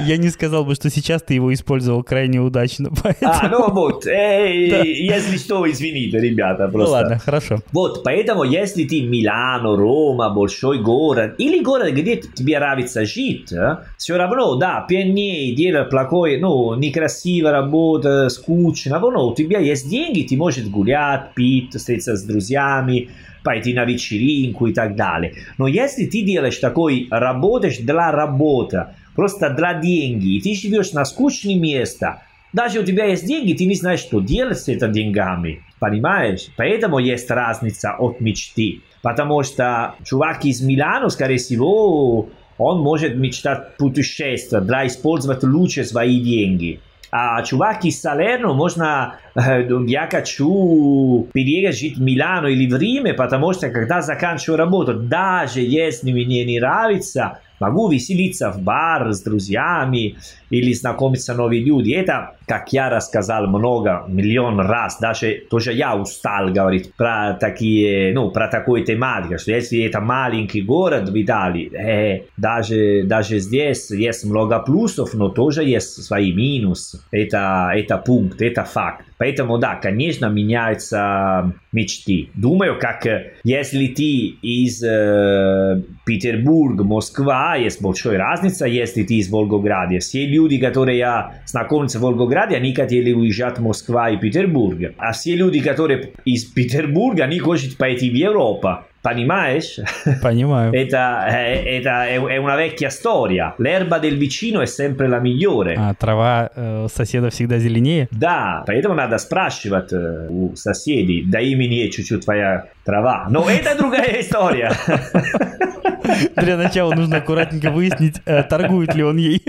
Я не сказал бы, что сейчас ты его использовал крайне удачно. Поэтому... А, ну вот, да. если что, извините, ребята, просто. Ну ладно, хорошо. Вот, поэтому если ты Милано, Рома, большой город, или город, где тебе нравится жить, все равно, да, пьяней, делать плохое, ну, некрасиво работа, скучно, но у тебя есть деньги, ты можешь гулять, пить, встретиться с друзьями, пойти на вечеринку и так далее. Но если ты делаешь такой, работаешь для работы, просто для деньги, и ты живешь на скучное место, даже у тебя есть деньги, ты не знаешь, что делать с этими деньгами. Понимаешь? Поэтому есть разница от мечты. Потому что чувак из Милана, скорее всего, он может мечтать путешествовать, для использовать лучше свои деньги. А чувак из Салерно, можно, я хочу переехать в Милано или в Риме, потому что когда заканчиваю работу, даже если мне не нравится, могу веселиться в бар с друзьями или знакомиться новые люди. Это, как я рассказал много, миллион раз, даже тоже я устал говорить про такие, ну, про такую тематику, что если это маленький город в Италии, э, даже, даже здесь есть много плюсов, но тоже есть свои минусы. Это, это пункт, это факт. Поэтому, да, конечно, меняются мечты. Думаю, как если ты из э, Петербурга, Москва, есть большая разница, если ты из Волгограда. Все люди, которые я знакомился в Волгограде, они хотели уезжать в Москву и Петербург. А все люди, которые из Петербурга, они хотят пойти в Европу. Понимаешь? Понимаю. это, это è, una vecchia storia. L'erba del vicino è sempre la migliore. А трава э, соседа всегда зеленее? Да, поэтому надо спрашивать э, у соседей, дай мне чуть-чуть твоя трава. Но это другая история. Для начала нужно аккуратненько выяснить, э, торгует ли он ей.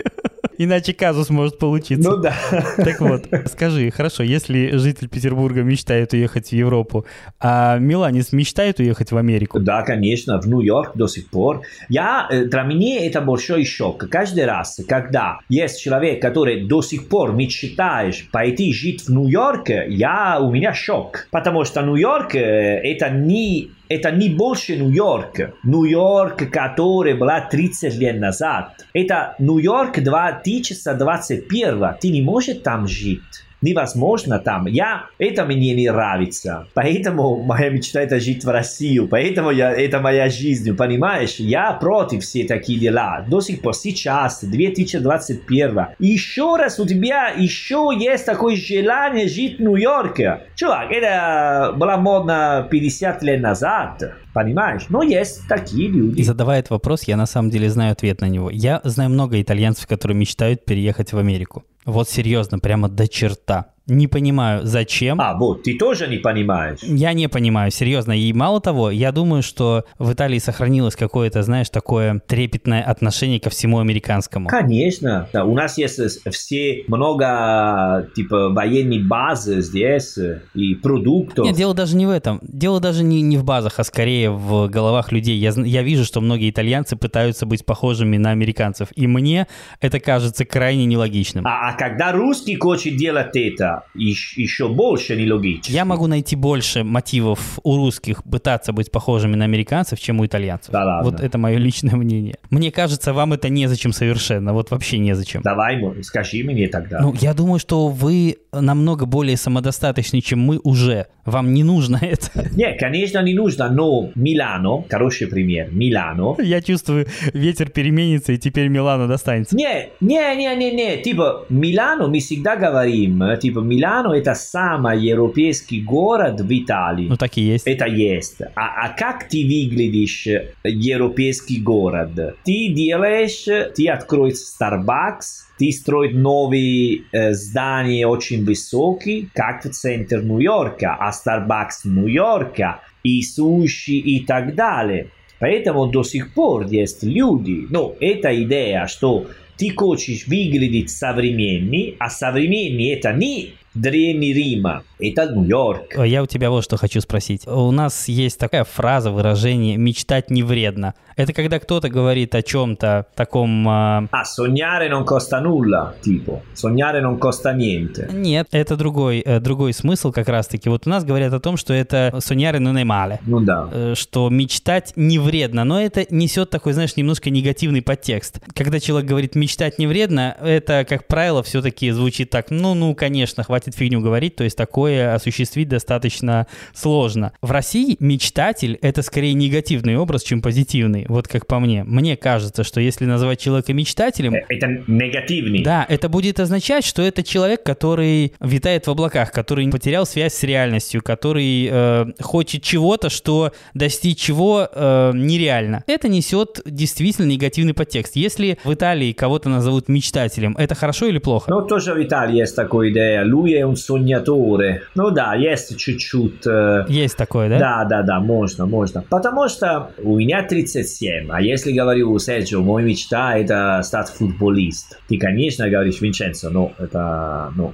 Иначе казус может получиться. Ну да. Так вот, скажи, хорошо, если житель Петербурга мечтает уехать в Европу, а Миланец мечтает уехать в Америку? Да, конечно, в Нью-Йорк до сих пор. Я, э, для меня это большой шок. Каждый раз, когда есть человек, который до сих пор мечтаешь пойти жить в Нью-Йорк, я, у меня шок. Потому что Нью-Йорк э, это не это не больше Нью-Йорк. Нью-Йорк, который была 30 лет назад. Это Нью-Йорк 2021. Ты не можешь там жить невозможно там. Я, это мне не нравится. Поэтому моя мечта это жить в Россию. Поэтому я, это моя жизнь, понимаешь? Я против все такие дела. До сих пор, сейчас, 2021. Еще раз у тебя еще есть такое желание жить в Нью-Йорке. Чувак, это было модно 50 лет назад. Понимаешь? Но есть такие люди. Задавая этот вопрос, я на самом деле знаю ответ на него. Я знаю много итальянцев, которые мечтают переехать в Америку. Вот серьезно, прямо до черта. Не понимаю, зачем. А, вот, ты тоже не понимаешь. Я не понимаю, серьезно. И мало того, я думаю, что в Италии сохранилось какое-то, знаешь, такое трепетное отношение ко всему американскому. Конечно. Да, у нас есть все много, типа, военной базы здесь и продуктов. Нет, дело даже не в этом. Дело даже не, не в базах, а скорее в головах людей. Я, я вижу, что многие итальянцы пытаются быть похожими на американцев. И мне это кажется крайне нелогичным. А, а когда русский хочет делать это, еще больше нелогично. Я могу найти больше мотивов у русских пытаться быть похожими на американцев, чем у итальянцев. Да ладно. Вот это мое личное мнение. Мне кажется, вам это незачем совершенно, вот вообще незачем. Давай, скажи мне тогда. Ну, я думаю, что вы намного более самодостаточны, чем мы уже. Вам не нужно (laughs) это. Нет, конечно, не нужно, но Милано, хороший пример, Милано. Я чувствую, ветер переменится, и теперь Милано достанется. Не, не, не, не, не, типа, Милано мы всегда говорим, типа, Милано это самый европейский город в Италии. Ну так и есть. Это есть. А, а как ты выглядишь европейский город? Ты делаешь, ты откроешь Starbucks, ты строишь новые э, здания очень высокие, как в центре Нью-Йорка, а Starbucks Нью-Йорка, и суши и так далее. Поэтому до сих пор есть люди, ну, эта идея, что ты хочешь выглядеть современный, а современный это не Древний Рима. Это Нью-Йорк. Я у тебя вот что хочу спросить. У нас есть такая фраза, выражение «мечтать не вредно». Это когда кто-то говорит о чем-то таком... А, а sognare non costa nulla, типа. Sognare non costa niente. Нет, это другой, э, другой смысл как раз-таки. Вот у нас говорят о том, что это sognare non è male. Ну да. Э, что мечтать не вредно, но это несет такой, знаешь, немножко негативный подтекст. Когда человек говорит «мечтать не вредно», это, как правило, все-таки звучит так, ну-ну, конечно, хватит фигню говорить, то есть такое осуществить достаточно сложно. В России мечтатель — это скорее негативный образ, чем позитивный вот как по мне. Мне кажется, что если называть человека мечтателем... Э, это негативный. Да, это будет означать, что это человек, который витает в облаках, который потерял связь с реальностью, который э, хочет чего-то, что достичь чего э, нереально. Это несет действительно негативный подтекст. Если в Италии кого-то назовут мечтателем, это хорошо или плохо? Ну, тоже в Италии есть такая идея. Lui è un sognatore. Ну да, есть чуть-чуть... Э... Есть такое, да? Да, да, да, можно, можно. Потому что у меня 30 7. А если говорю, Серджио, моя мечта это стать футболист. Ты, конечно, говоришь, Винченцо, но это, ну,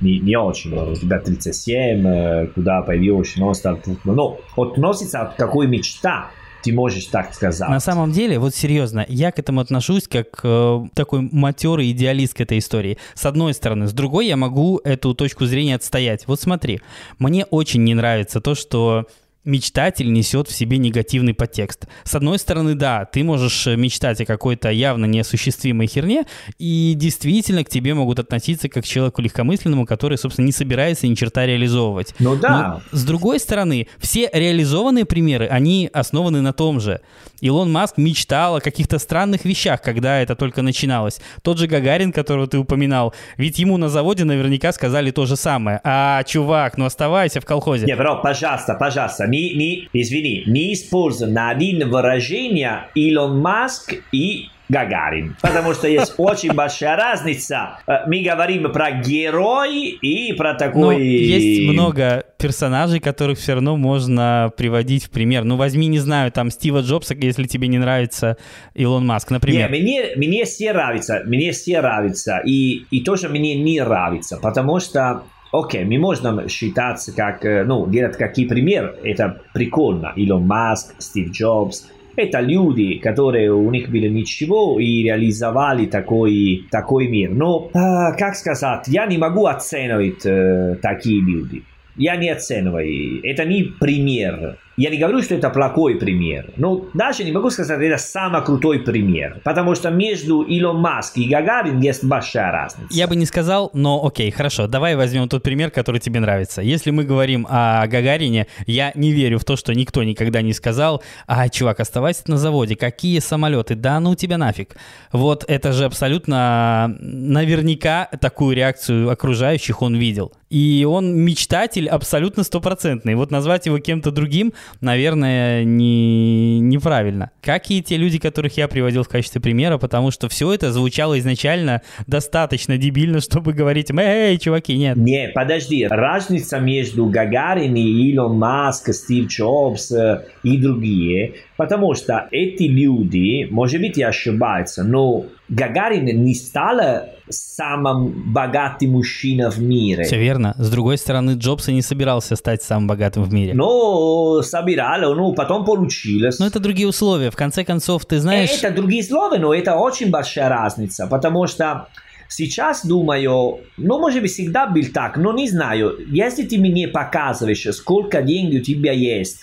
не, не очень. У тебя 37, куда пойдешь, но футболистом. Но относится к какой мечта ты можешь так сказать. На самом деле, вот серьезно, я к этому отношусь как э, такой матерый идеалист к этой истории. С одной стороны. С другой я могу эту точку зрения отстоять. Вот смотри, мне очень не нравится то, что мечтатель несет в себе негативный подтекст. С одной стороны, да, ты можешь э, мечтать о какой-то явно неосуществимой херне, и действительно к тебе могут относиться как к человеку легкомысленному, который, собственно, не собирается ни черта реализовывать. Ну да. Но, с другой стороны, все реализованные примеры, они основаны на том же. Илон Маск мечтал о каких-то странных вещах, когда это только начиналось. Тот же Гагарин, которого ты упоминал, ведь ему на заводе наверняка сказали то же самое. А, чувак, ну оставайся в колхозе. Не, бро, пожалуйста, пожалуйста, не, не, извини, не используй на один выражение Илон Маск и Гагарин. Потому что есть (laughs) очень большая разница. Э, мы говорим про герой и про такой... Но есть много персонажей, которых все равно можно приводить в пример. Ну, возьми, не знаю, там Стива Джобса, если тебе не нравится Илон Маск, например. Не, мне, мне все нравится, мне все нравится. И, и тоже мне не нравится, потому что Окей, мы можем считать, как, э, ну, делать какие пример, это прикольно. Илон Маск, Стив Джобс, это люди, которые у них было ничего и реализовали такой, такой мир. Но, э, как сказать, я не могу оценивать э, такие люди. Я не оцениваю. Это не пример. Я не говорю, что это плохой пример, но даже не могу сказать, что это самый крутой пример, потому что между Илон Маск и Гагарин есть большая разница. Я бы не сказал, но окей, хорошо, давай возьмем тот пример, который тебе нравится. Если мы говорим о Гагарине, я не верю в то, что никто никогда не сказал, а, чувак, оставайся на заводе, какие самолеты, да ну тебя нафиг. Вот это же абсолютно наверняка такую реакцию окружающих он видел. И он мечтатель абсолютно стопроцентный. Вот назвать его кем-то другим, наверное, не, неправильно. Как и те люди, которых я приводил в качестве примера, потому что все это звучало изначально достаточно дебильно, (laughs) чтобы говорить, эй, чуваки, нет. Не, подожди, разница между Гагарин и Илон Маск, Стив Джобс э, и другие, потому что эти люди, может быть, и ошибаются, но Гагарин не стал самым богатым мужчиной в мире. Все верно. С другой стороны, Джобс и не собирался стать самым богатым в мире. Но собирал, ну, потом получилось. Но это другие условия. В конце концов, ты знаешь... Это другие условия, но это очень большая разница, потому что Сейчас думаю, ну, может быть, всегда был так, но не знаю. Если ты мне показываешь, сколько денег у тебя есть,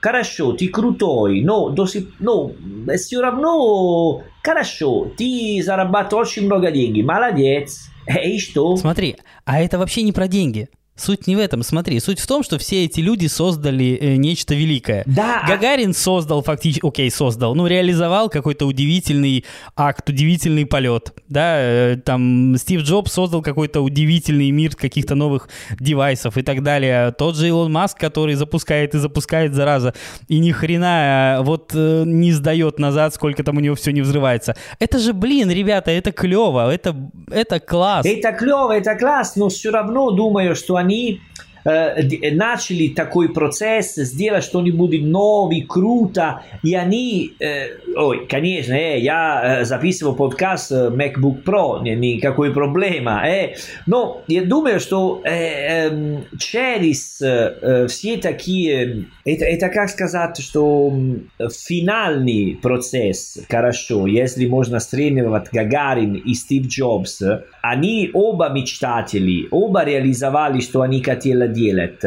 хорошо, ты крутой, но, до сих, но все равно хорошо, ты зарабатываешь очень много денег, молодец. И что? Смотри, а это вообще не про деньги. Суть не в этом, смотри, суть в том, что все эти люди создали э, нечто великое. Да. Гагарин создал фактически, окей, создал, ну реализовал какой-то удивительный акт, удивительный полет, да, э, там Стив Джобс создал какой-то удивительный мир каких-то новых девайсов и так далее. Тот же Илон Маск, который запускает и запускает, зараза, и ни хрена э, вот э, не сдает назад, сколько там у него все не взрывается. Это же, блин, ребята, это клево, это, это класс. Это клево, это класс, но все равно думаю, что они они э, начали такой процесс, сделать что-нибудь новый, круто, и они, э, ой, конечно, э, я записываю подкаст MacBook Pro, никакой проблема, э, но я думаю, что э, э, через э, все такие, это, это как сказать, что финальный процесс, хорошо, если можно сравнивать Гагарин и Стив Джобс, они оба мечтатели, оба реализовали, что они хотели делать.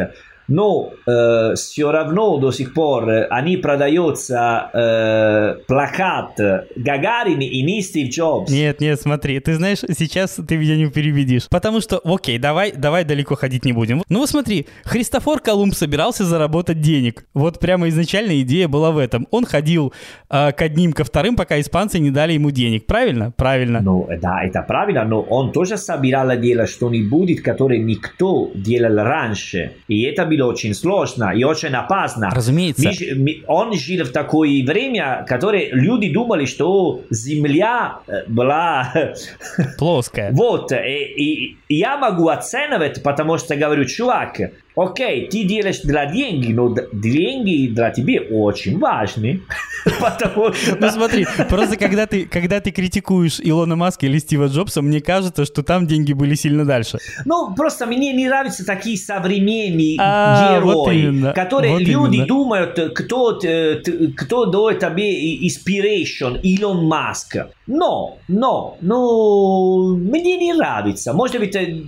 Но э, все равно до сих пор они продаются э, плакат Гагарин и не Стив Джобс. Нет, нет, смотри, ты знаешь, сейчас ты меня не переведешь. Потому что, окей, давай, давай далеко ходить не будем. Ну вот смотри, Христофор Колумб собирался заработать денег. Вот прямо изначально идея была в этом. Он ходил э, к одним, ко вторым, пока испанцы не дали ему денег. Правильно? Правильно. Ну, да, это правильно, но он тоже собирал делать что-нибудь, которое никто делал раньше. И это было очень сложно и очень опасно. Разумеется. Мы, он жил в такое время, которое люди думали, что Земля была... (laughs) Плоская. Вот, и, и я могу оценивать, потому что говорю, чувак, Окей, ты делаешь для деньги, но деньги для тебя очень важны. (laughs) Потому что... Ну смотри, просто когда ты, когда ты критикуешь Илона Маска или Стива Джобса, мне кажется, что там деньги были сильно дальше. Ну, просто мне не нравятся такие современные а, герои, которые люди думают, кто, э, кто дает тебе inspiration, Илон Маск. Но, но, ну, мне не нравится. Может быть, э,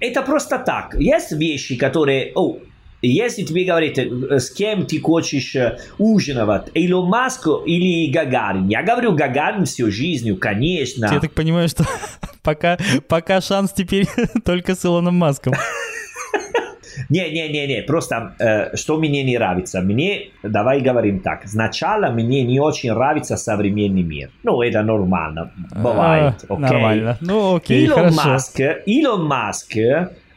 это просто так. Есть вещи, которые, о, если тебе говорят, э, с кем ты хочешь э, ужинать, Илон Маск или Гагарин, я говорю Гагарин всю жизнь, конечно. Я так понимаю, что (laughs) пока, пока шанс теперь (laughs) только с Илоном Маском. (laughs) Не-не-не-не, просто э, что мне не нравится. Мне, давай говорим так, сначала мне не очень нравится современный мир. Ну, это нормально, бывает, а, окей? Нормально, ну окей, Илон хорошо. Маск, Илон Маск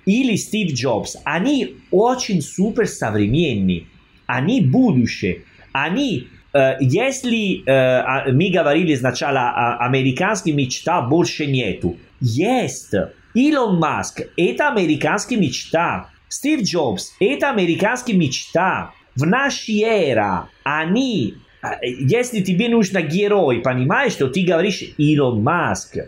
или Стив Джобс, они очень супер современные. Они будущее. Они э, если э, а, мы говорили сначала о американской мечта, больше нету. Есть. Илон Маск – это американская мечта. Стив Джобс – это американская мечта. В нашей эре они если тебе нужно герой, понимаешь, что ты говоришь Илон Маск.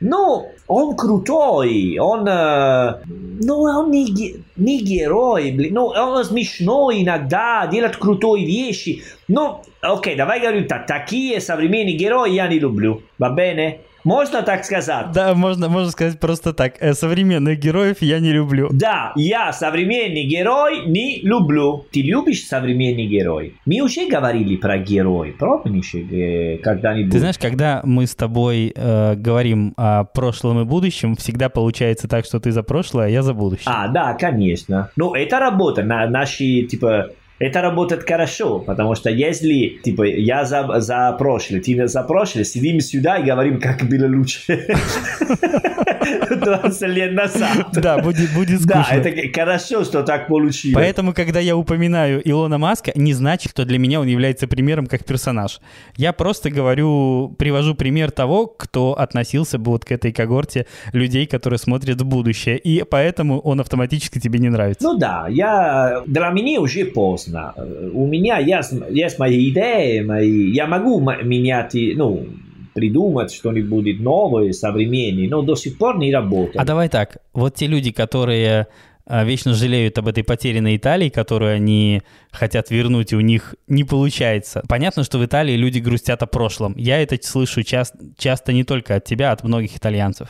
Ну, он крутой, он, ну, он не, не герой, блин, ну, он смешной иногда, делает крутые вещи. Ну, окей, давай говорю так, такие современные герои я не люблю, va bene? Можно так сказать? Да, можно, можно сказать просто так. Э, современных героев я не люблю. Да, я современный герой не люблю. Ты любишь современный герой? Мы уже говорили про герой. Помнишь э, когда-нибудь? Ты знаешь, когда мы с тобой э, говорим о прошлом и будущем, всегда получается так, что ты за прошлое, а я за будущее. А, да, конечно. Ну, это работа. На, наши, типа, это работает хорошо, потому что если, типа, я за, за прошлое, ты за прошлое, сидим сюда и говорим, как было лучше (laughs) 20 лет назад. Да, будет, будет скучно. Да, это хорошо, что так получилось. Поэтому, когда я упоминаю Илона Маска, не значит, что для меня он является примером как персонаж. Я просто говорю, привожу пример того, кто относился бы вот к этой когорте людей, которые смотрят в будущее, и поэтому он автоматически тебе не нравится. Ну да, я, для меня уже поздно. У меня есть, есть мои идеи, мои... я могу менять, ну, придумать что-нибудь новое, современное, но до сих пор не работает. А давай так, вот те люди, которые а, вечно жалеют об этой потерянной Италии, которую они хотят вернуть, и у них не получается. Понятно, что в Италии люди грустят о прошлом. Я это слышу часто, часто не только от тебя, а от многих итальянцев.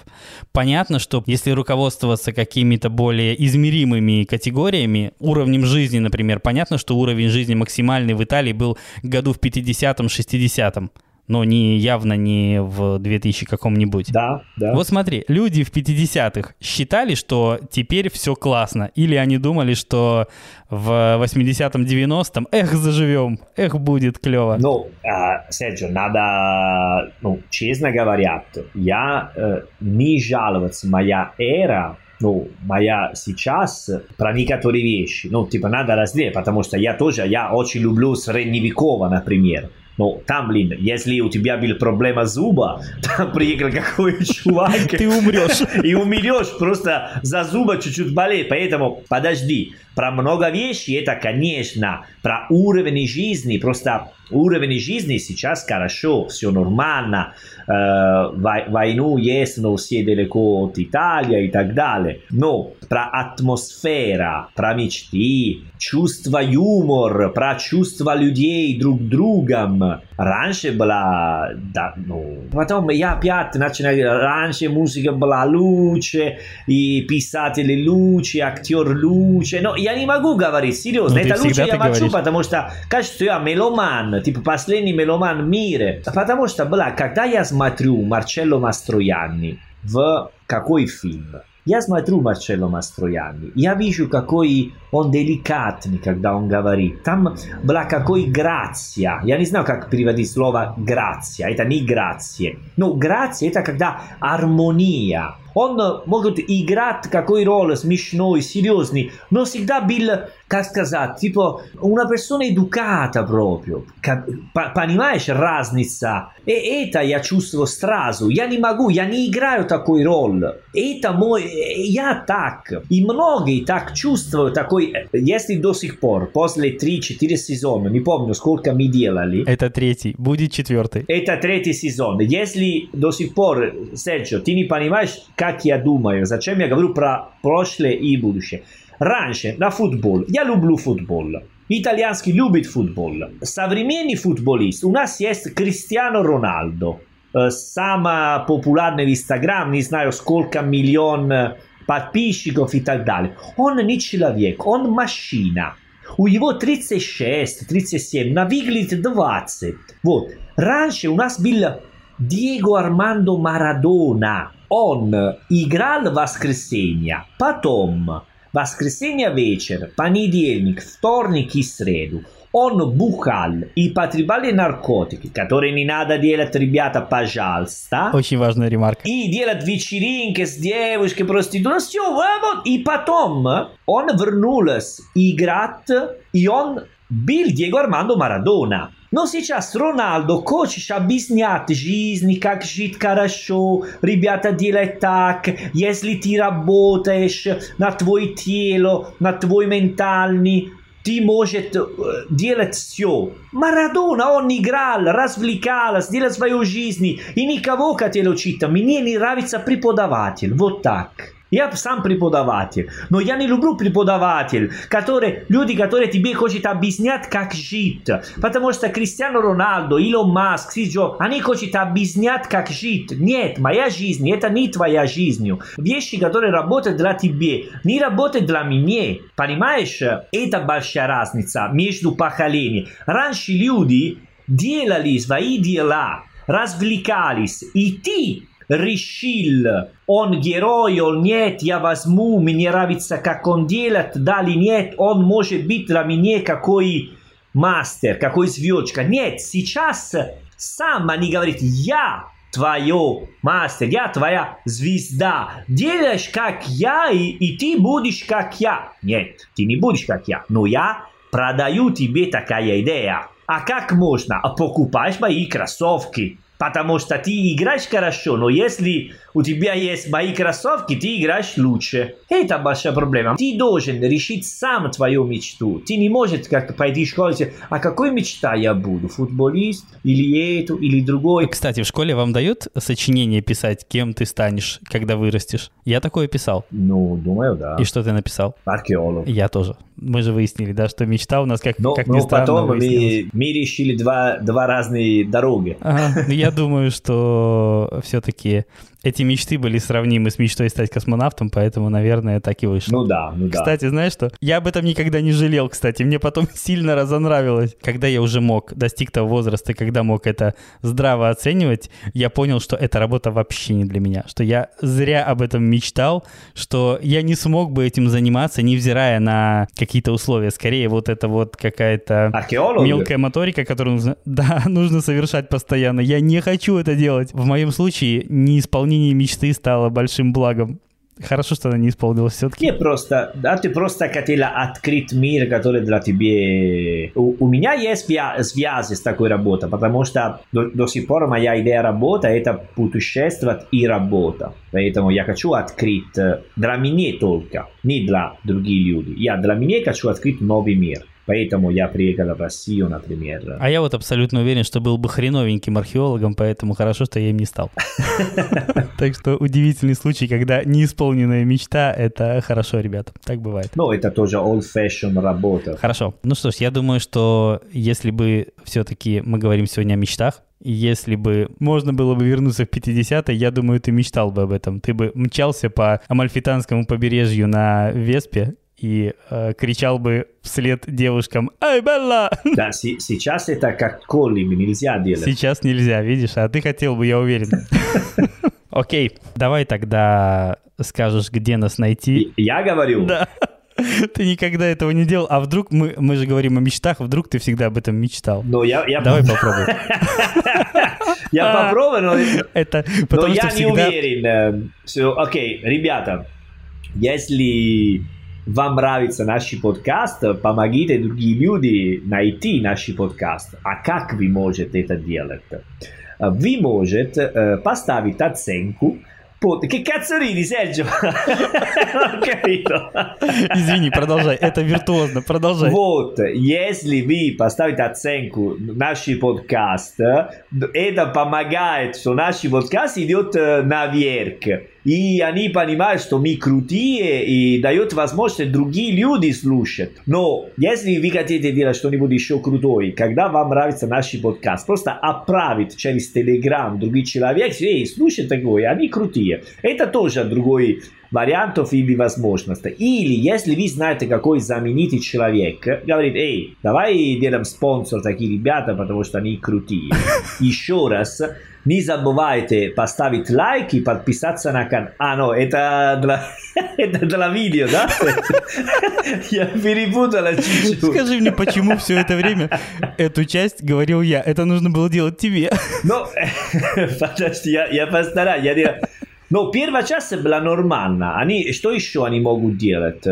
Понятно, что если руководствоваться какими-то более измеримыми категориями, уровнем жизни, например, понятно, что уровень жизни максимальный в Италии был году в 50-м, 60-м но не явно не в 2000 каком-нибудь. Да, да. Вот смотри, люди в 50-х считали, что теперь все классно, или они думали, что в 80-м, 90-м, эх, заживем, эх, будет клево. Ну, э, Серджио, надо, ну, честно говоря, я э, не жаловаться, моя эра ну, моя сейчас про некоторые вещи. Ну, типа, надо разделить, потому что я тоже, я очень люблю средневеково, например. Но там, блин, если у тебя был проблема зуба, (laughs) там приехал какой (laughs) чувак. Ты умрешь. (laughs) И умрешь, просто за зуба чуть-чуть болеет. Поэтому подожди, про много вещей это, конечно, про уровень жизни, просто уровень жизни сейчас хорошо, все нормально, э, войну есть, но все далеко от Италии и так далее. Но про атмосфера, про мечты, чувство юмор, про чувства людей друг другом. Раньше была, да, ну, потом я опять начинаю, раньше музыка была лучше, и писатели лучше, актер лучше, но я не могу говорить серьезно, ну, это лучше я молчу, говоришь. потому что кажется, что я меломан, типа последний меломан в мире, потому что, бля, когда я смотрю Марчелло Мастроянни в какой фильм, я смотрю Марчелло Мастроянни, я вижу, какой он деликатный, когда он говорит. Там была какой грация. Я не знаю, как переводить слово грация. Это не грация. Но грация это когда гармония. Он может играть какой роль смешной, серьезный, но всегда был как сказать, типа, una persona educata proprio. Понимаешь, разница? И это я чувствую сразу. Я не могу, я не играю такой роль. Это мой, я так. И многие так чувствуют такой, если до сих пор, после 3-4 сезона, не помню, сколько мы делали. Это третий, будет четвертый. Это третий сезон. Если до сих пор, Серджио, ты не понимаешь, как я думаю, зачем я говорю про прошлое и будущее. Раньше на футбол. Я люблю футбол. Итальянский любит футбол. Современный футболист. У нас есть Криштиано Роналдо. Самый популярный в Инстаграм. Не знаю, сколько миллион подписчиков и так далее. Он не человек, он машина. У него 36, 37, на выглядит 20. Вот. Раньше у нас был Диего Армандо Марадона. Он играл в воскресенье. Потом воскресенье вечер, понедельник, вторник и среду. Он бухал и потреблял наркотики, которые не надо делать, ребята, пожалуйста. Очень важная ремарка. И делать вечеринки с девушкой, проституткой, все, вот. И потом он вернулся играть, и он бил Диего Армандо Марадона. Но сейчас Роналдо хочешь объяснять жизнь, как жить хорошо, ребята делать так, если ты работаешь на твой тело, на твой ментальный, ты может делать все. Марадона, он играл, развлекал, сделал свою жизнь, и никого хотел учить. Мне не нравится преподаватель, вот так. Я сам преподаватель, но я не люблю преподаватель, которые, люди, которые тебе хотят объяснять, как жить. Потому что Кристиано Роналдо, Илон Маск, Сиджо, они хотят объяснять, как жить. Нет, моя жизнь, это не твоя жизнь. Вещи, которые работают для тебя, не работают для меня. Понимаешь? Это большая разница между поколениями. Раньше люди делали свои дела, развлекались, и ты решил, он герой, он нет, я возьму, мне нравится, как он делает, да или нет, он может быть для меня какой мастер, какой звездочка. Нет, сейчас сам они говорят, я твое мастер, я твоя звезда. Делаешь как я, и, и ты будешь как я. Нет, ты не будешь как я, но я продаю тебе такая идея. А как можно? Покупаешь мои кроссовки. Потому что ты играешь хорошо, но если у тебя есть мои кроссовки, ты играешь лучше. Это большая проблема. Ты должен решить сам твою мечту. Ты не можешь как пойти в школу и сказать, а какой мечта я буду? Футболист? Или эту, или другой? Кстати, в школе вам дают сочинение писать, кем ты станешь, когда вырастешь? Я такое писал. Ну, думаю, да. И что ты написал? Археолог. Я тоже. Мы же выяснили, да, что мечта у нас как, но, как но ни странно потом мы, мы решили два, два разные дороги. Ага, ну, я думаю, что все-таки эти мечты были сравнимы с мечтой стать космонавтом, поэтому, наверное, так и вышло. Ну да, ну да. Кстати, знаешь что? Я об этом никогда не жалел, кстати. Мне потом (laughs) сильно разонравилось. Когда я уже мог, достиг того возраста, когда мог это здраво оценивать, я понял, что эта работа вообще не для меня. Что я зря об этом мечтал, что я не смог бы этим заниматься, невзирая на какие-то условия. Скорее, вот это вот какая-то Археолог? мелкая моторика, которую нужно, (laughs) да, нужно совершать постоянно. Я не хочу это делать. В моем случае неисполнение мечты стало большим благом. Хорошо, что она не исполнилась все-таки. Не просто, да, ты просто хотела открыть мир, который для тебя... У, у меня есть свя- связи с такой работой, потому что до, до сих пор моя идея работы это путешествовать и работа. Поэтому я хочу открыть для меня только, не для других людей. Я для меня хочу открыть новый мир. Поэтому я приехал в Россию, например. А я вот абсолютно уверен, что был бы хреновеньким археологом, поэтому хорошо, что я им не стал. (laughs) Так что удивительный случай, когда неисполненная мечта — это хорошо, ребята. Так бывает. Ну, это тоже old-fashion работа. Хорошо. Ну что ж, я думаю, что если бы все-таки мы говорим сегодня о мечтах, если бы можно было бы вернуться в 50-е, я думаю, ты мечтал бы об этом. Ты бы мчался по Амальфитанскому побережью на Веспе и э, кричал бы вслед девушкам «Эй, Белла!» (laughs) Да, си- сейчас это как коллинг, нельзя делать. Сейчас нельзя, видишь, а ты хотел бы, я уверен. (laughs) Окей, давай тогда скажешь, где нас найти. Я говорю? Да. (laughs) Ты никогда этого не делал, а вдруг мы, мы же говорим о мечтах, вдруг ты всегда об этом мечтал. Но я, я... Давай попробуй. Я попробую, но, Это потому я что не всегда... уверен. So, Окей, ребята, если вам нравится наш подкаст, помогите другим людям найти наш подкаст. А как вы можете это делать? Вы можете поставить оценку под... Che cazzo ridi, Sergio? (laughs) Non ho capito. Извини, продолжай. Это виртуозно, продолжай. Вот, если вы поставите оценку наш подкаст, это помогает, что наш подкаст идет наверх. И они понимают, что мы крутые и дает возможность другие люди слушать. Но если вы хотите делать что-нибудь еще крутое, когда вам нравится наш подкаст, просто отправить через Telegram других человек, эй, слушай такое, они крутые. Это тоже другой вариантов или возможностей. Или если вы знаете, какой знаменитый человек, говорит, эй, давай делаем спонсор такие ребята, потому что они крутые. (laughs) Еще раз, не забывайте поставить лайк и подписаться на канал. А, ну, это для, (laughs) это для видео, да? (laughs) Я перепутал чуть-чуть. Скажи мне, почему все это время эту часть говорил я? Это нужно было делать тебе. (laughs) Ну, подожди, я, я постараюсь. Я делаю... Но первая часть была нормальна. Они, что еще они могут делать?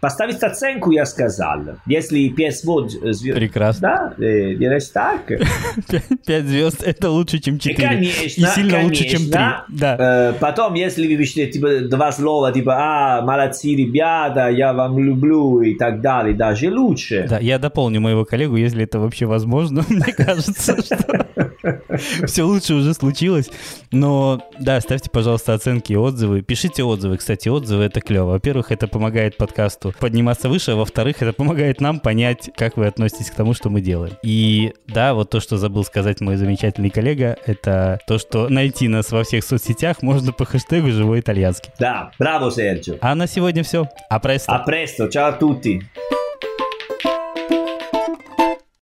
Поставить оценку я сказал. Если 5 звезд... Прекрасно. Да, э, делаешь так. (laughs) 5 звезд это лучше, чем 4. Конечно, И сильно конечно. лучше, чем 3. Да. Э, потом, если вы пишете типа, два слова, типа, а, молодцы, ребята, я вам люблю и так далее, даже лучше. Да, я дополню моего коллегу, если это вообще возможно. (laughs) Мне кажется, что (laughs) все лучше уже случилось. Но да, ставьте, пожалуйста, оценки и отзывы. Пишите отзывы. Кстати, отзывы это клево. Во-первых, это помогает подкасту подниматься выше, а во-вторых, это помогает нам понять, как вы относитесь к тому, что мы делаем. И да, вот то, что забыл сказать мой замечательный коллега, это то, что найти нас во всех соцсетях можно по хэштегу «Живой итальянский». Да, браво, Серджио. А на сегодня все. А престо. Presto, ciao a tutti.